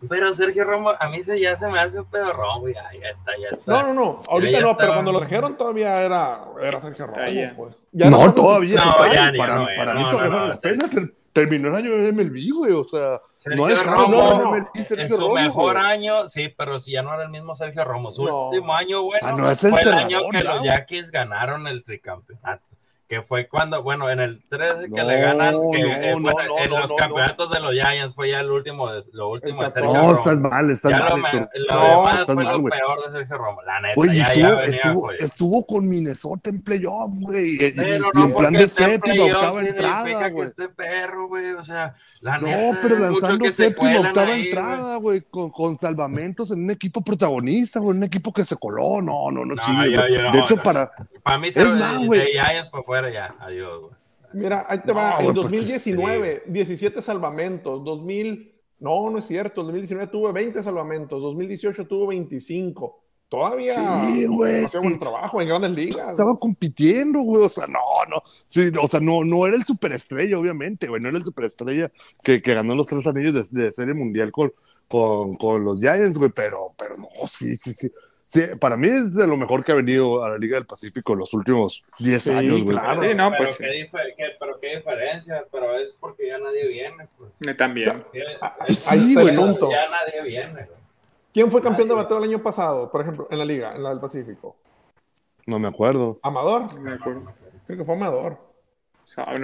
Pero Sergio Romo, a mí se, ya se me hace un pedo Romo, ya, ya está, ya está. No, no, no, ahorita no, pero cuando lo trajeron todavía era, era Sergio Romo, pues. Ya no, todavía. No, ya, para, para mí todavía no, la pena terminó el año de MLB, güey, o sea, no es Romo, en su mejor año, sí, pero si ya no era el mismo Sergio Romo, su último año, bueno, ah, no es el fue el año que los Yankees ganaron el tricampeonato que fue cuando, bueno, en el 3 que le ganan, que, eh, no, en los campeonatos de los Giants fue ya el último, de, lo último de Sergio No, estás mal, estás ya mal. Lo, lo demás fue mal, lo peor de Sergio Romo, la neta. Oye, ya, estuvo, ya estuvo, estuvo, con Minnesota en playoff, güey. Y, no, en plan de séptima, octava entrada, güey. este perro, güey, o sea, la no, pero lanzando séptima, octava ahí, entrada, güey, con, con salvamentos en un equipo protagonista, güey, un equipo que se coló. No, no, no, chingues. De hecho, para. Para mí, se Giants por ya, adiós. Mira, ahí te va. en 2019, 17 pues, salvamentos. 2000, no, no es cierto. 2019 tuvo 20 salvamentos. 2018 tuvo 25. Todavía sí, güey. hacía buen trabajo en grandes ligas. Estaba compitiendo, güey. O sea, no, no. Sí, o sea, no, no era el superestrella, obviamente, güey. No era el superestrella que, que ganó los tres anillos de, de serie mundial con, con, con los Giants, güey. Pero, pero no, sí, sí, sí. Sí, para mí es de lo mejor que ha venido a la Liga del Pacífico en los últimos 10 años, güey. Claro, sí, no, pues, pero, qué pero qué diferencia, pero es porque ya nadie viene. Pues. También. Ahí está el punto. Ya nadie viene. ¿Quién fue campeón de bateo el año pasado, por ejemplo, en la Liga, en la del Pacífico? No me acuerdo. ¿Amador? No me acuerdo. Creo que fue Amador.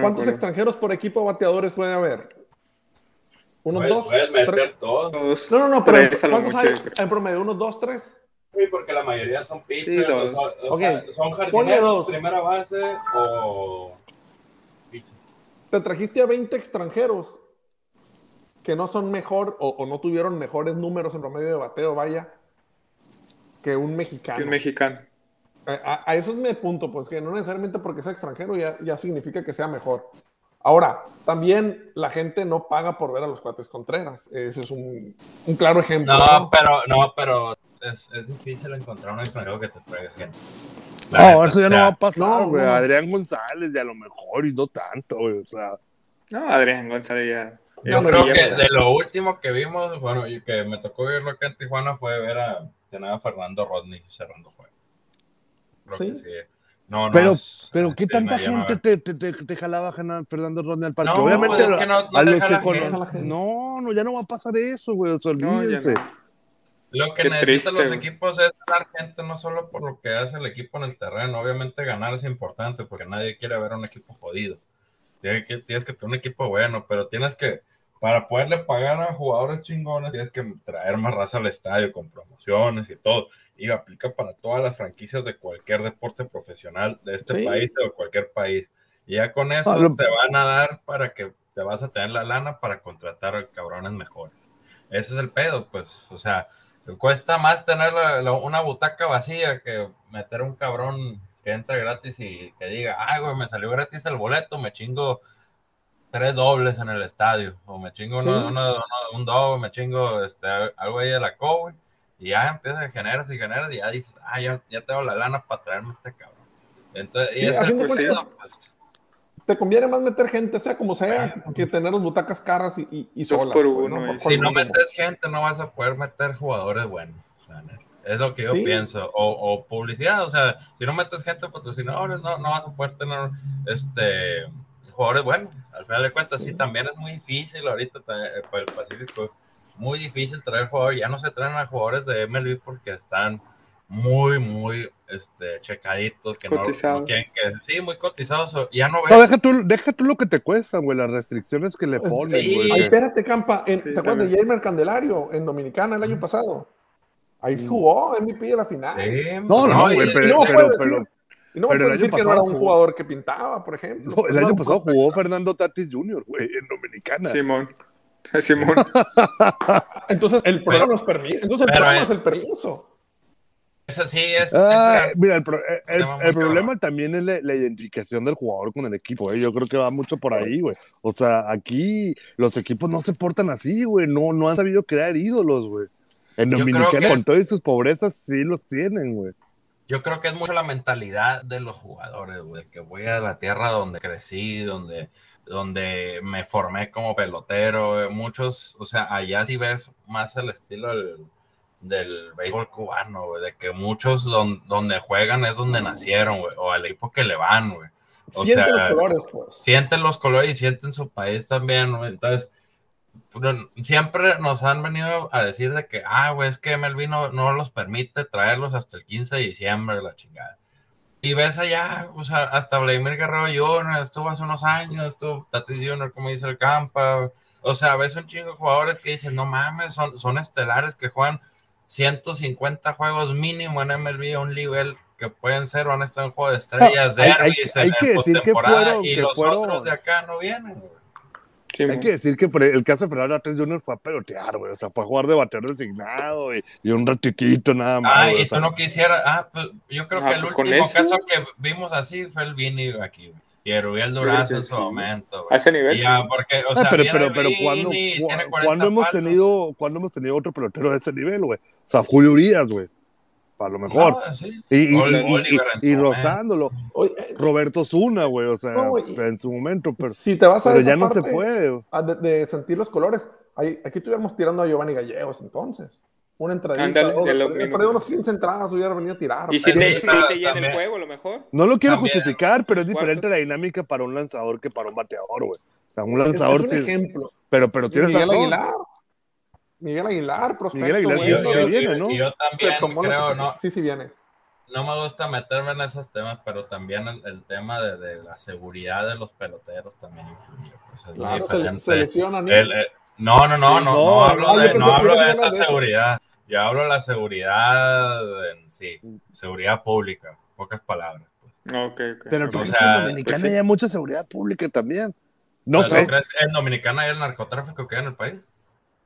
¿Cuántos extranjeros por equipo bateadores puede haber? ¿Unos dos? Puedes meter todos. No, no, no, pero ¿cuántos hay en promedio? ¿Unos dos, tres? Sí, porque la mayoría son pitchers, son jardineros, primera base o Te trajiste a 20 extranjeros que no son mejor o, no tuvieron mejores números en promedio de bateo, vaya, que un mexicano. Que un mexicano. A, eso es mi punto, pues que no necesariamente porque sea extranjero ya, ya significa que sea mejor. Ahora, también la gente no paga por ver a los cuates Contreras. Ese es un, un claro ejemplo. No, pero, no, pero es, es, difícil encontrar un extranjero que te traiga gente. no, eso ya no va a pasar, güey. Adrián González, ya a lo mejor, y no tanto, güey. O sea. No, Adrián González ya. Yo creo que de lo último que vimos, bueno, y que me tocó verlo acá en Tijuana fue ver a, nada, Fernando Rodney cerrando juego. Creo ¿Sí? que sí. No, no, pero, pero ¿qué tanta gente te, te, te, te, jalaba Fernando Rodney al parque? Obviamente, es que no, a los que conocen. No, no, ya no va a pasar eso, güey. O sea, olvídense. Lo que necesitan los equipos es ganar gente, no solo por lo que hace el equipo en el terreno. Obviamente ganar es importante porque nadie quiere ver un equipo jodido. Tienes que, tienes que tener un equipo bueno, pero tienes que para poderle pagar a jugadores chingones tienes que traer más raza al estadio con promociones y todo. Y aplica para todas las franquicias de cualquier deporte profesional de este país o de cualquier país. Y ya con eso te van a dar para que te vas a tener la lana para contratar a cabrones mejores. Ese es el pedo, pues, o sea, cuesta más tener una butaca vacía que meter un cabrón que entre gratis y que diga, ay, güey, me salió gratis el boleto, me chingo tres dobles en el estadio, o me chingo un doble, me chingo este, algo ahí de la co, y ya empieza a generar y generar, y ya dices, ah, ya, tengo la lana para traerme este cabrón. Entonces, y es el pues, te conviene más meter gente, sea como sea, que tener las butacas caras y, y, solas. Pues, si no metes gente, no vas a poder meter jugadores buenos. Es lo que yo pienso. O, publicidad, o sea, si no metes gente patrocinadores, no, no vas a poder tener este jugadores buenos. Al final de cuentas, sí, también es muy difícil ahorita eh, para el Pacífico. Muy difícil traer jugadores. Ya no se traen a jugadores de MLB porque están muy, muy este, checaditos, que no, quieren que, sí, muy cotizados, ya no ves. No, deja tú, deja tú lo que te cuesta, güey, las restricciones que le pues ponen, güey. Ay, espérate, Campa, ¿te acuerdas de Jamer Candelario en Dominicana el año pasado? Ahí jugó MVP de la final. Sí, no, no, güey, pero, no pero, pero, no pero el decir que no era un jugador que pintaba, por ejemplo. el año pasado jugó Fernando Tatis Jr., güey, en Dominicana. Simón. [laughs] Simón. Entonces el programa nos permite. Entonces el programa es el permiso sí, es. Ah, mira, el, problema también es la, identificación del jugador con el equipo, ¿eh? Yo creo que va mucho por ahí, güey. O sea, aquí los equipos no se portan así, güey. No, no han sabido crear ídolos, güey. En Dominicana, con todas sus pobrezas, sí los tienen, güey. Yo creo que es mucho la mentalidad de los jugadores, güey. Que voy a la tierra donde crecí, donde donde me formé como pelotero, muchos, o sea, allá sí ves más el estilo del, del béisbol cubano, güey, de que muchos donde juegan es donde nacieron, güey, o al equipo que le van, güey. O sienten los colores, pues. Sienten los colores y sienten su país también, güey. Entonces, siempre nos han venido a decir de que, ah, güey, es que MLB no, no los permite traerlos hasta el 15 de diciembre la chingada. Y ves allá, o sea, hasta Vladimir Guerrero Jr. estuvo hace unos años, estuvo Tatis Jr., como dice el Campa. O sea, ves un chingo de jugadores que dicen, no mames, son, son estelares que juegan 150 juegos mínimo en MLB a un nivel que pueden ser, van a estar en juego de estrellas, de hay, hay, que decir que fueron, y los otros de acá no vienen, hay que decir que el caso de Fernando Atrás Jr. fue a pelotear, güey. O sea, fue a jugar de batero designado y, un ratitito nada más. Ah, y tú no quisieras. Ah, pues yo creo que el pues último caso que vimos así fue el Vini aquí, güey y Erubiel Durazo en su momento. A ese nivel. porque, o ah, pero, pero, pero cuando, cuando hemos tenido, cuando hemos tenido otro pelotero de ese nivel, güey. O sea, Julio Urias, güey. A lo mejor. Y, y, rozándolo. Eh, Roberto Zuna, güey. O sea, en su momento. Pero, si te vas a pero ya no se puede. De, sentir los colores. aquí estuviéramos tirando a Giovanni Gallegos entonces una entradita. Ándale, unos 15 entradas, hubiera venido a tirar. Y si te, llena el juego, a lo mejor. No lo quiero justificar, pero es diferente la dinámica para un lanzador que para un bateador, güey. O sea, un lanzador es, un ejemplo. Pero, pero tienes Miguel Aguilar. Miguel Aguilar, prospecto. Miguel Aguilar yo, yo, viene, ¿no? Yo también creo, ¿no? Sí, sí viene. No me gusta meterme en esos temas, pero también el, tema de, de, la seguridad de los peloteros también influye. Pues claro, se, se lesionan. no, no, no, no, no, hablo de, no hablo de esa seguridad. Yo hablo de la seguridad en sí, seguridad pública, pocas palabras. Pues. Okay, okay. Pero tú o sea, en Dominicana pues hay mucha seguridad pública también. No sé. ¿En Dominicana hay el narcotráfico que hay en el país?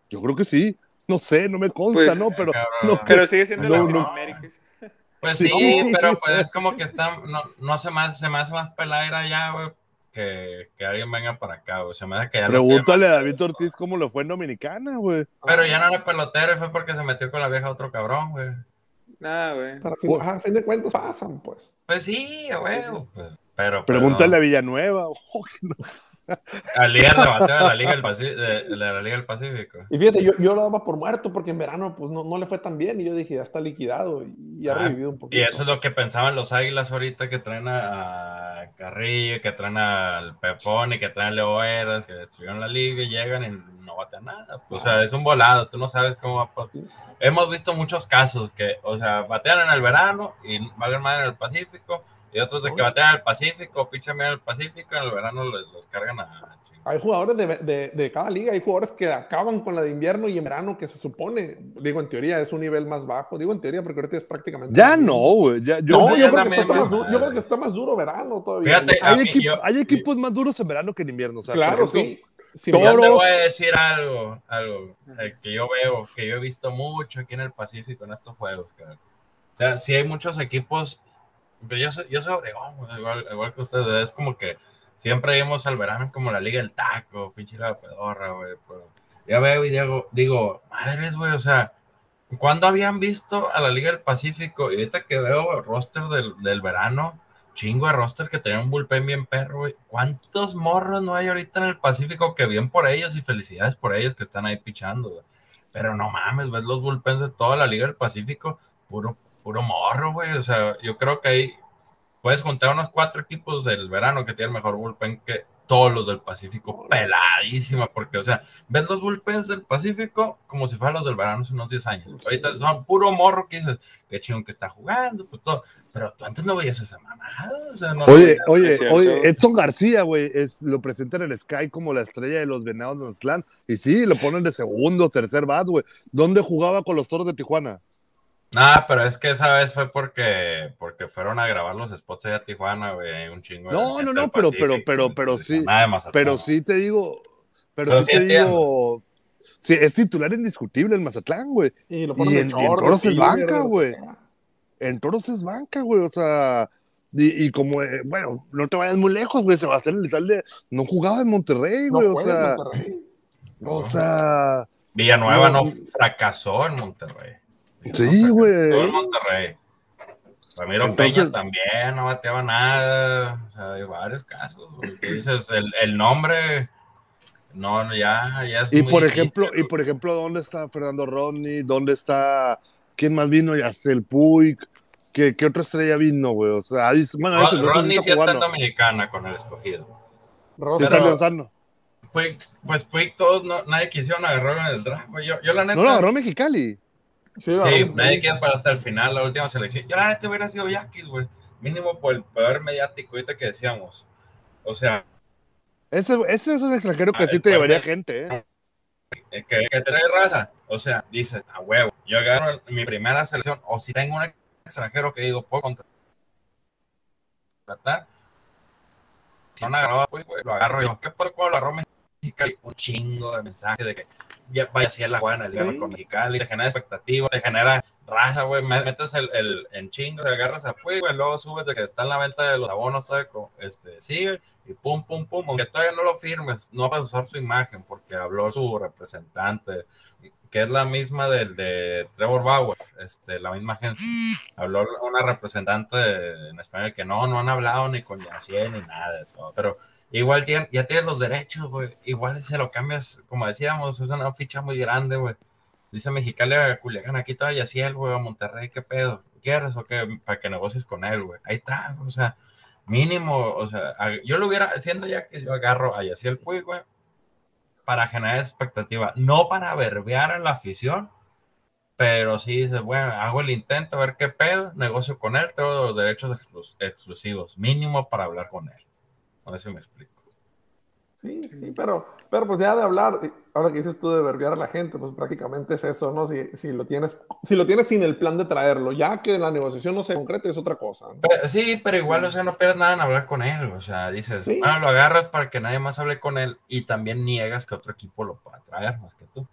Yo creo que sí. No sé, no me consta, pues, ¿no? Pero, no, pero sigue siendo no, Latinoamérica. Pues sí, pero pues es como que está, no, no se, más, se me hace más peladera allá, güey, que, que, alguien venga para acá, güey. Se me da que ya Pregúntale a David Ortiz cómo lo fue en Dominicana, güey. Pero ya no era pelotero y fue porque se metió con la vieja otro cabrón, güey. Ah, güey. a fin de cuentas pasan, pues. Pues sí, güey. Pues, pero, Pregúntale a Villanueva. [laughs] Oh, no. Al líder de la Liga del, [laughs] Pacífico, de, la Liga del Pacífico. Y fíjate, yo, yo, lo daba por muerto porque en verano pues no, no, le fue tan bien y yo dije, ya está liquidado y, ha ah, revivido un poquito. Y eso es lo que pensaban los Águilas ahorita que traen a Carrillo, que traen al Pepón y que traen a Leoeras, que destruyeron la liga y llegan y no batean nada. o sea, es un volado, tú no sabes cómo va a Hemos visto muchos casos que, o sea, batean en el verano y valen más en el Pacífico y otros de que batean al Pacífico, bien al Pacífico, en el verano los, cargan a hay jugadores de, de, cada liga, hay jugadores que acaban con la de invierno y en verano, que se supone, digo en teoría, es un nivel más bajo. Digo en teoría porque ahorita es prácticamente. Ya no, güey. yo, no, yo, creo que está más duro, yo, creo que está más duro verano todavía. Fíjate, hay, hay, equipos más duros en verano que en invierno. O sea, claro, sí. sí yo te voy a decir algo, algo eh, que yo veo, que yo he visto mucho aquí en el Pacífico en estos juegos. O sea, si hay muchos equipos, pero yo soy, yo soy igual, igual que ustedes, es como que siempre vimos al verano como la Liga del Taco, pinche la pedorra, güey. Ya veo y digo, digo, madres, güey, o sea, ¿cuándo habían visto a la Liga del Pacífico? Y ahorita que veo el roster del, del verano, chingo de roster que tenía un bullpen bien perro, güey. ¿Cuántos morros no hay ahorita en el Pacífico que bien por ellos y felicidades por ellos que están ahí pichando, güey? Pero no mames, ves los bullpens de toda la Liga del Pacífico, puro, puro morro, güey. O sea, yo creo que hay puedes juntar unos cuatro equipos del verano que tienen mejor bullpen que todos los del Pacífico, peladísima, porque, o sea, ves los bullpens del Pacífico como si fueran los del verano hace unos 10 años. Ahorita son puro morro que dices, qué chingón que está jugando, pues todo. Pero tú antes no veías esa mamada. O sea, no oye, oye, oye, Edson García, güey, lo presenta en el Sky como la estrella de los venados de Clan. Y sí, lo ponen de segundo, tercer bat, güey. ¿Dónde jugaba con los toros de Tijuana? Ah, pero es que esa vez fue porque, porque fueron a grabar los spots allá a Tijuana, güey, un chingo. No, no, no, pero, pero, pero, pero sí. Pero sí te digo, pero, sí, te digo, sí, es titular indiscutible el Mazatlán, güey. Y, en, Toros es banca, güey. En Toros es banca, güey, o sea, y, como, eh, bueno, no te vayas muy lejos, güey, Sebastián Elizalde no jugaba en Monterrey, güey, o sea, o sea... Villanueva no fracasó en Monterrey. Sí, güey. Todo Monterrey. Ramiro Peña también no bateaba nada. O sea, hay varios casos. dices, el, el, nombre. No, ya, ya es Y por ejemplo, y por ejemplo, ¿dónde está Fernando Rodney? ¿Dónde está quién más vino? Ya sé, el Puig. ¿Qué, ¿Qué, otra estrella vino, güey? O sea, bueno, Rod, Rodney sí está en Dominicana con el escogido. Se está lanzando. Puig, pues Puig, todos, no, nadie quisieron agarrarlo en el draft, Yo, yo la neta. No lo agarró Mexicali. Sí, nadie queda para hasta el final, la última selección. Yo la neta hubiera sido Yaquis, güey. Mínimo por el poder mediático ahorita que decíamos. O sea. Ese, ese es un extranjero que sí te llevaría gente, ¿eh? Que, que trae raza. O sea, dices, a huevo, yo agarro mi primera selección, o si tengo un extranjero que digo, puedo contratar. Si no agarro, pues, lo agarro yo. ¿Qué pasa cuando lo agarro Un chingo de mensajes de que ya vaya así a la en el con Mexicali, te genera expectativa, te genera raza, güey, metes el, el en chingo, te agarras a güey, luego subes de que está en la venta de los abonos, este, sigue, y pum, pum, pum, aunque todavía no lo firmes, no vas a usar su imagen, porque habló su representante, que es la misma del de Trevor Bauer, este, la misma agencia, habló una representante en español que no, no han hablado ni con Yaciel ni nada de todo, pero Igual ya tienes los derechos, güey. Igual se lo cambias, como decíamos, es una ficha muy grande, güey. Dice Mexicali a Culiacán, aquí todavía el güey, a Monterrey, ¿qué pedo? ¿Quieres o qué? Para que negocies con él, güey. Ahí está, o sea, mínimo, o sea, yo lo hubiera, siendo ya que yo agarro a Yaciel güey, güey, para generar expectativa, no para verbear a la afición, pero sí dices, bueno, hago el intento, a ver qué pedo, negocio con él, tengo los derechos exclusivos, mínimo para hablar con él. A ver si me explico. Sí, sí, pero, pero pues ya de hablar, ahora que dices tú de verbiar a la gente, pues prácticamente es eso, ¿no? Si, si, lo tienes, si lo tienes sin el plan de traerlo, ya que la negociación no se concrete es otra cosa. sí, pero igual, o sea, no pierdes nada en hablar con él, o sea, dices, ah, lo agarras para que nadie más hable con él y también niegas que otro equipo lo pueda traer más que tú.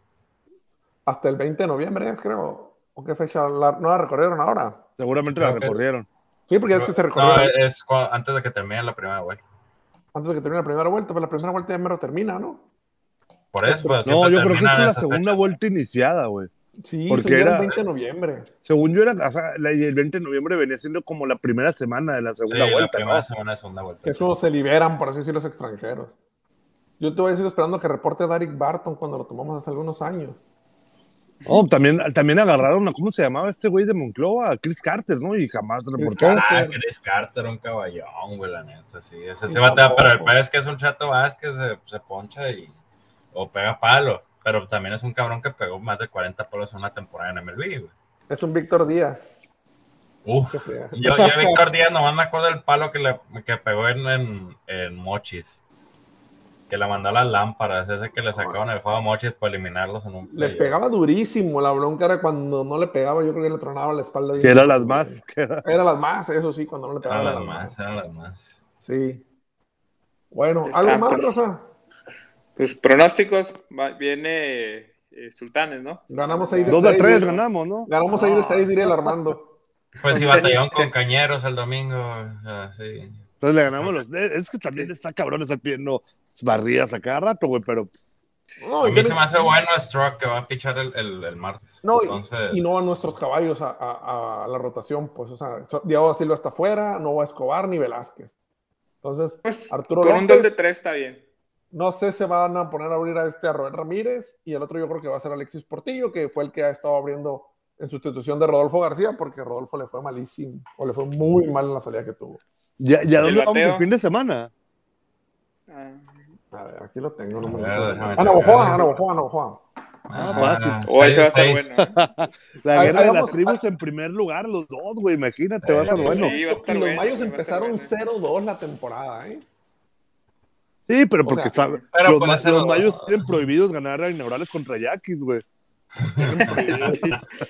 Hasta el 20 de noviembre es, creo, ¿o qué fecha? La, ¿No la recorrieron ahora? Seguramente la recorrieron. Sí, porque es que se recorrió. No, es antes de que termine la primera vuelta antes de que termine la primera vuelta, pero pues la primera vuelta ya mero termina, ¿no? Por eso, pues, No, yo creo que es la segunda vuelta iniciada, güey. Sí, porque era el 20 de noviembre. Según yo era, o sea, el 20 de noviembre venía siendo como la primera semana de la segunda vuelta. La primera semana de segunda vuelta. Eso se liberan, por así decirlo, los extranjeros. Yo te voy a decir esperando que reporte Derek Barton cuando lo tomamos hace algunos años. Oh, también, también agarraron a, ¿cómo se llamaba este güey de Moncloa? Chris Carter, ¿no? Y jamás reportó. Ah, Chris Carter, un caballón, güey, la neta, sí. Ese se batea, pero el peor es que es un chato Vázquez, se, se poncha y, o pega palo. Pero también es un cabrón que pegó más de 40 palos en una temporada en MLB, güey. Es un Víctor Díaz. Uf, yo, yo Víctor Díaz nomás me acuerdo del palo que, le, que pegó en, en, en Mochis. Que la mandó a las lámparas, ese que le sacaban el juego a Mochis para eliminarlos en un Le pegaba durísimo, la bronca era cuando no le pegaba, yo creo que le tronaba la espalda. Que era las más. Era... las más, eso sí, cuando no le pegaba. Era las más, eran las más. Sí. Bueno, ¿algo más, Rosa? Pues pronósticos, viene eh, Sultanes, ¿no? Ganamos ahí de 2 a 3, ganamos, ¿no? Ganamos ahí de 6, diría el Armando. [laughs] Pues sí, batallón con Cañeros el domingo, sí. Entonces le ganamos los. Es que también está cabrón estar pidiendo barridas a cada rato, güey, pero. a mí se me hace bueno Stroke que va a pichar el, el, martes. No, y, no a nuestros caballos a, a, la rotación, pues, o sea, Diego Silva está afuera, no va a Escobar ni Velázquez. Entonces, pues, Arturo con un 2 de 3 está bien. No sé, se van a poner a abrir a este a Robert Ramírez y el otro yo creo que va a ser Alexis Portillo, que fue el que ha estado abriendo en sustitución de Rodolfo García, porque Rodolfo le fue malísimo, o le fue muy mal en la salida que tuvo. ¿Ya, ya dónde vamos el fin de semana? Ah. A ver, aquí lo tengo. No me ah, Navajoa, Navajoa, Navajoa. Ah, fácil. O eso va a estar bueno. [laughs] La guerra de las tribus en primer lugar, los dos, güey. Imagínate, va a estar bueno. y los mayos empezaron 0-2 la temporada, ¿eh? Sí, pero porque saben, los, los mayos tienen prohibidos ganar a inaugurales contra yaquis, güey.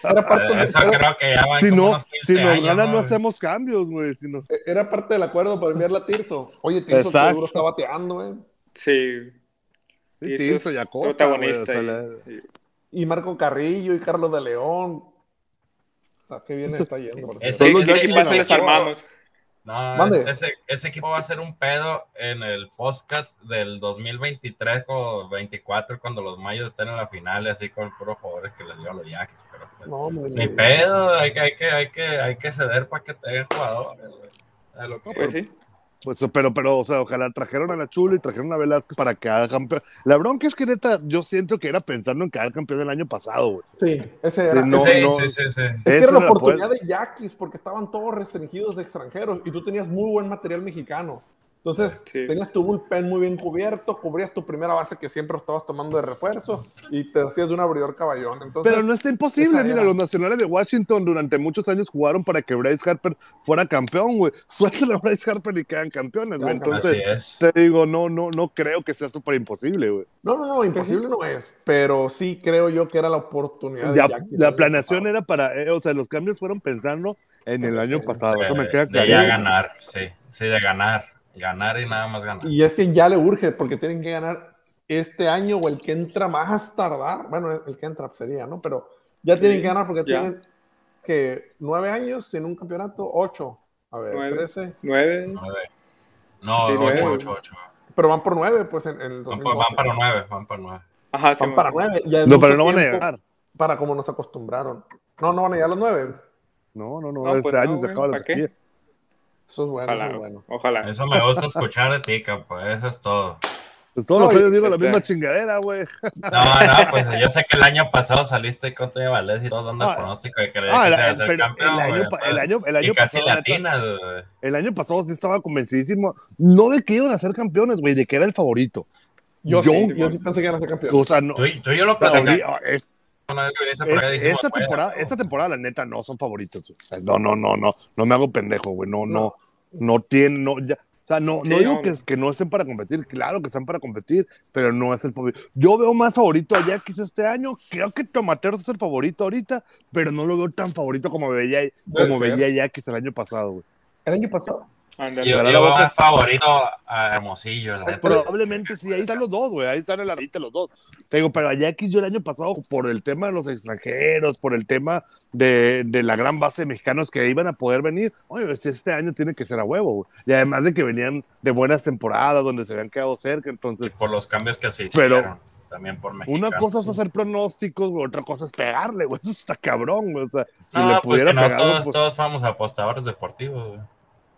Era parte Eso creo que ya si no, si nos ganan, no hacemos cambios, güey. Si no... Era parte del acuerdo para enviarla a Tirso. Oye, Tirso seguro está bateando, güey. Sí. Sí, Tirso, ya cosa, protagonista. y, Marco Carrillo y Carlos de León. Ah, qué bien está yendo. Son los que les armamos. No, ese, ese, equipo va a ser un pedo en el podcast del 2023 o 24 cuando los mayos estén en la final, así con puros jugadores que les dio los yaquis. Pero pues, no, ni pedo, hay que, hay, que, hay, que, hay que ceder para que tengan jugadores. Lo que pues sí. Pues, pero, pero, o sea, ojalá trajeron a la Chula y trajeron a Velázquez para que haga campeón. La bronca es que neta, yo siento que era pensando en quedar campeón del año pasado, güey. Sí, ese era. Sí, sí, sí, sí, Es que era la oportunidad de Yaquis porque estaban todos restringidos de extranjeros y tú tenías muy buen material mexicano. Entonces, tenías tu bullpen muy bien cubierto, cubrías tu primera base que siempre estabas tomando de refuerzo y te hacías de un abridor caballón. Pero no está imposible. Mira, los nacionales de Washington durante muchos años jugaron para que Bryce Harper fuera campeón, güey. [laughs] Suelta a Bryce Harper y quedan campeones, güey. Entonces, te digo, no, no, no creo que sea súper imposible, güey. No, no, no, imposible no es. Pero sí creo yo que era la oportunidad. Ya, la planeación era para, eh, o sea, los cambios fueron pensando en el año pasado. Eso me queda claro. De ganar, sí, sí, de ganar. Ganar y nada más ganar. Y es que ya le urge, porque tienen que ganar este año o el que entra más tardar. Bueno, el que entra sería, ¿no? Pero ya tienen que ganar porque tienen que nueve años sin un campeonato, ocho. A ver, nueve, trece. Nueve. No, ocho, ocho, ocho. Pero van por nueve, pues en, el van, van, para nueve, van para nueve. Ajá, van para nueve. no, pero no van a llegar. Para como nos acostumbraron. No, no van a llegar los nueve. No, no, no. este pues año se acaba la sequía. Eso es bueno, ojalá, eso es bueno. Ojalá. Eso me gusta escuchar de ti, pues eso es todo. Pues todos los años digo la misma chingadera, güey. No, no, pues yo sé que el año pasado saliste con Toño Valdés y todos dando el pronóstico de que ah, el, a ser campeón. El año, el año, el año pasado. Latinas, el año pasado sí estaba convencidísimo. No de que iban a ser campeones, güey, de que era el favorito. Yo, yo, sí, yo sí pensé que iban a ser campeones. O sea, no, tú, tú y yo lo es, esta, temporada, esta temporada, la neta, no son favoritos. no, no, no, no. No me hago pendejo, güey. No, no. No tienen, no, ya. O sea, no, no digo que, que, no estén para competir, claro que están para competir, pero no es el favorito. Yo veo más favorito a Yaquis este año, creo que Tomateros es el favorito ahorita, pero no lo veo tan favorito como veía, como veía Yaquis el año pasado, güey. ¿El año pasado? Yo, yo veo favorito a Hermosillo. Probablemente sí, ahí están los dos, güey. Ahí están en la lista los dos. Te digo, pero a Yaquis yo el año pasado, por el tema de los extranjeros, por el tema de, de la gran base de mexicanos que iban a poder venir, oye, si este año tiene que ser a huevo, güey. Y además de que venían de buenas temporadas donde se habían quedado cerca, entonces. Y por los cambios que se hicieron. Pero, también por Una cosa es hacer pronósticos, otra cosa es pegarle, güey. Eso está cabrón, güey. O sea, si le pues pudiera pues pegar. Todos, pues... todos vamos apostadores deportivos, güey.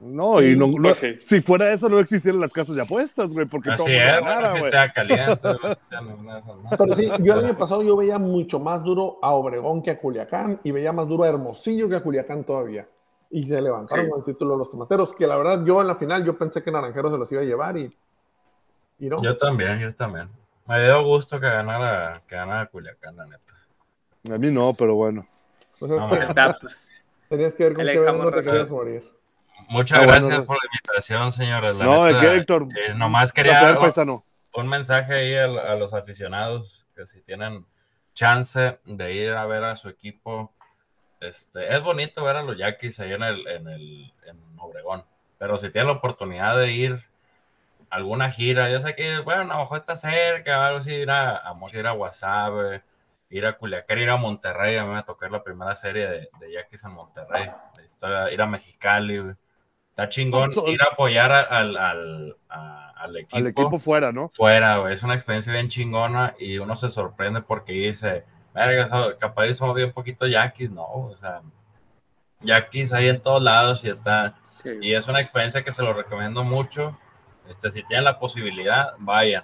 No, y no, no si fuera eso, no existieran las casas de apuestas, güey, porque Así todo es, si [laughs] sea caliente. Pero sí, yo el año pasado yo veía mucho más duro a Obregón que a Culiacán y veía más duro a Hermosillo que a Culiacán todavía. Y se levantaron con el título de los tomateros, que la verdad yo en la final yo pensé que Naranjeros se los iba a llevar y, y no. Yo también, yo también. Me dio gusto que ganara, que ganara Culiacán, la neta. A mí no, pero bueno. Pues no, pues, [laughs] tenías que ver con qué no te querías morir. Muchas gracias por la invitación, señores. no, es que Héctor. Eh, nomás quería. Placer, un mensaje ahí a, los aficionados que si tienen chance de ir a ver a su equipo, este, es bonito ver a los Yaquis ahí en el, en el en Obregón, pero si tienen la oportunidad de ir a alguna gira, ya sé que, bueno, a lo mejor está cerca, algo así, ir a, a, ir a Guasave, ir a Culiacán, ir a Monterrey, a mí me tocó la primera serie de, de Yaquis en Monterrey, ir a Mexicali, Está chingón ir a apoyar al, al, al, equipo. Al equipo fuera, ¿no? Fuera, Es una experiencia bien chingona y uno se sorprende porque dice, verga, capaz somos bien poquito yaquis. No, o sea, yaquis hay en todos lados y está. Y es una experiencia que se lo recomiendo mucho. Este, si tienen la posibilidad, vayan.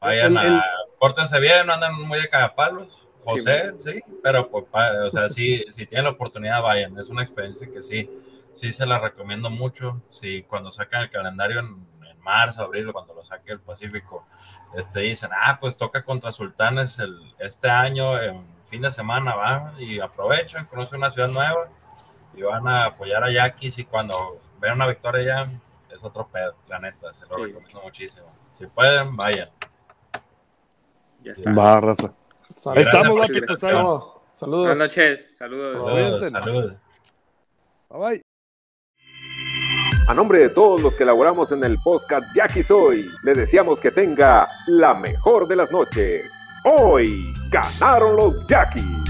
Vayan a. Córtense bien, no andan muy de cagapalos. José, sí, pero pues, o sea, sí, si tienen la oportunidad, vayan. Es una experiencia que sí sí se la recomiendo mucho. Si cuando sacan el calendario en, marzo, abril, cuando lo saque el Pacífico, este, dicen, ah, pues toca contra Sultanes el, este año, en fin de semana, va, y aprovechan, conocen una ciudad nueva y van a apoyar a Yaquis y cuando vean una victoria ya es otro pedo, la neta, se lo recomiendo muchísimo. Si pueden, vayan. Ya está. Va, raza. Estamos, Saludos. Buenas noches. Saludos. Saludos. Saludos. Bye bye. A nombre de todos los que elaboramos en el podcast Jackie Soy, le deseamos que tenga la mejor de las noches. Hoy ganaron los Jackies.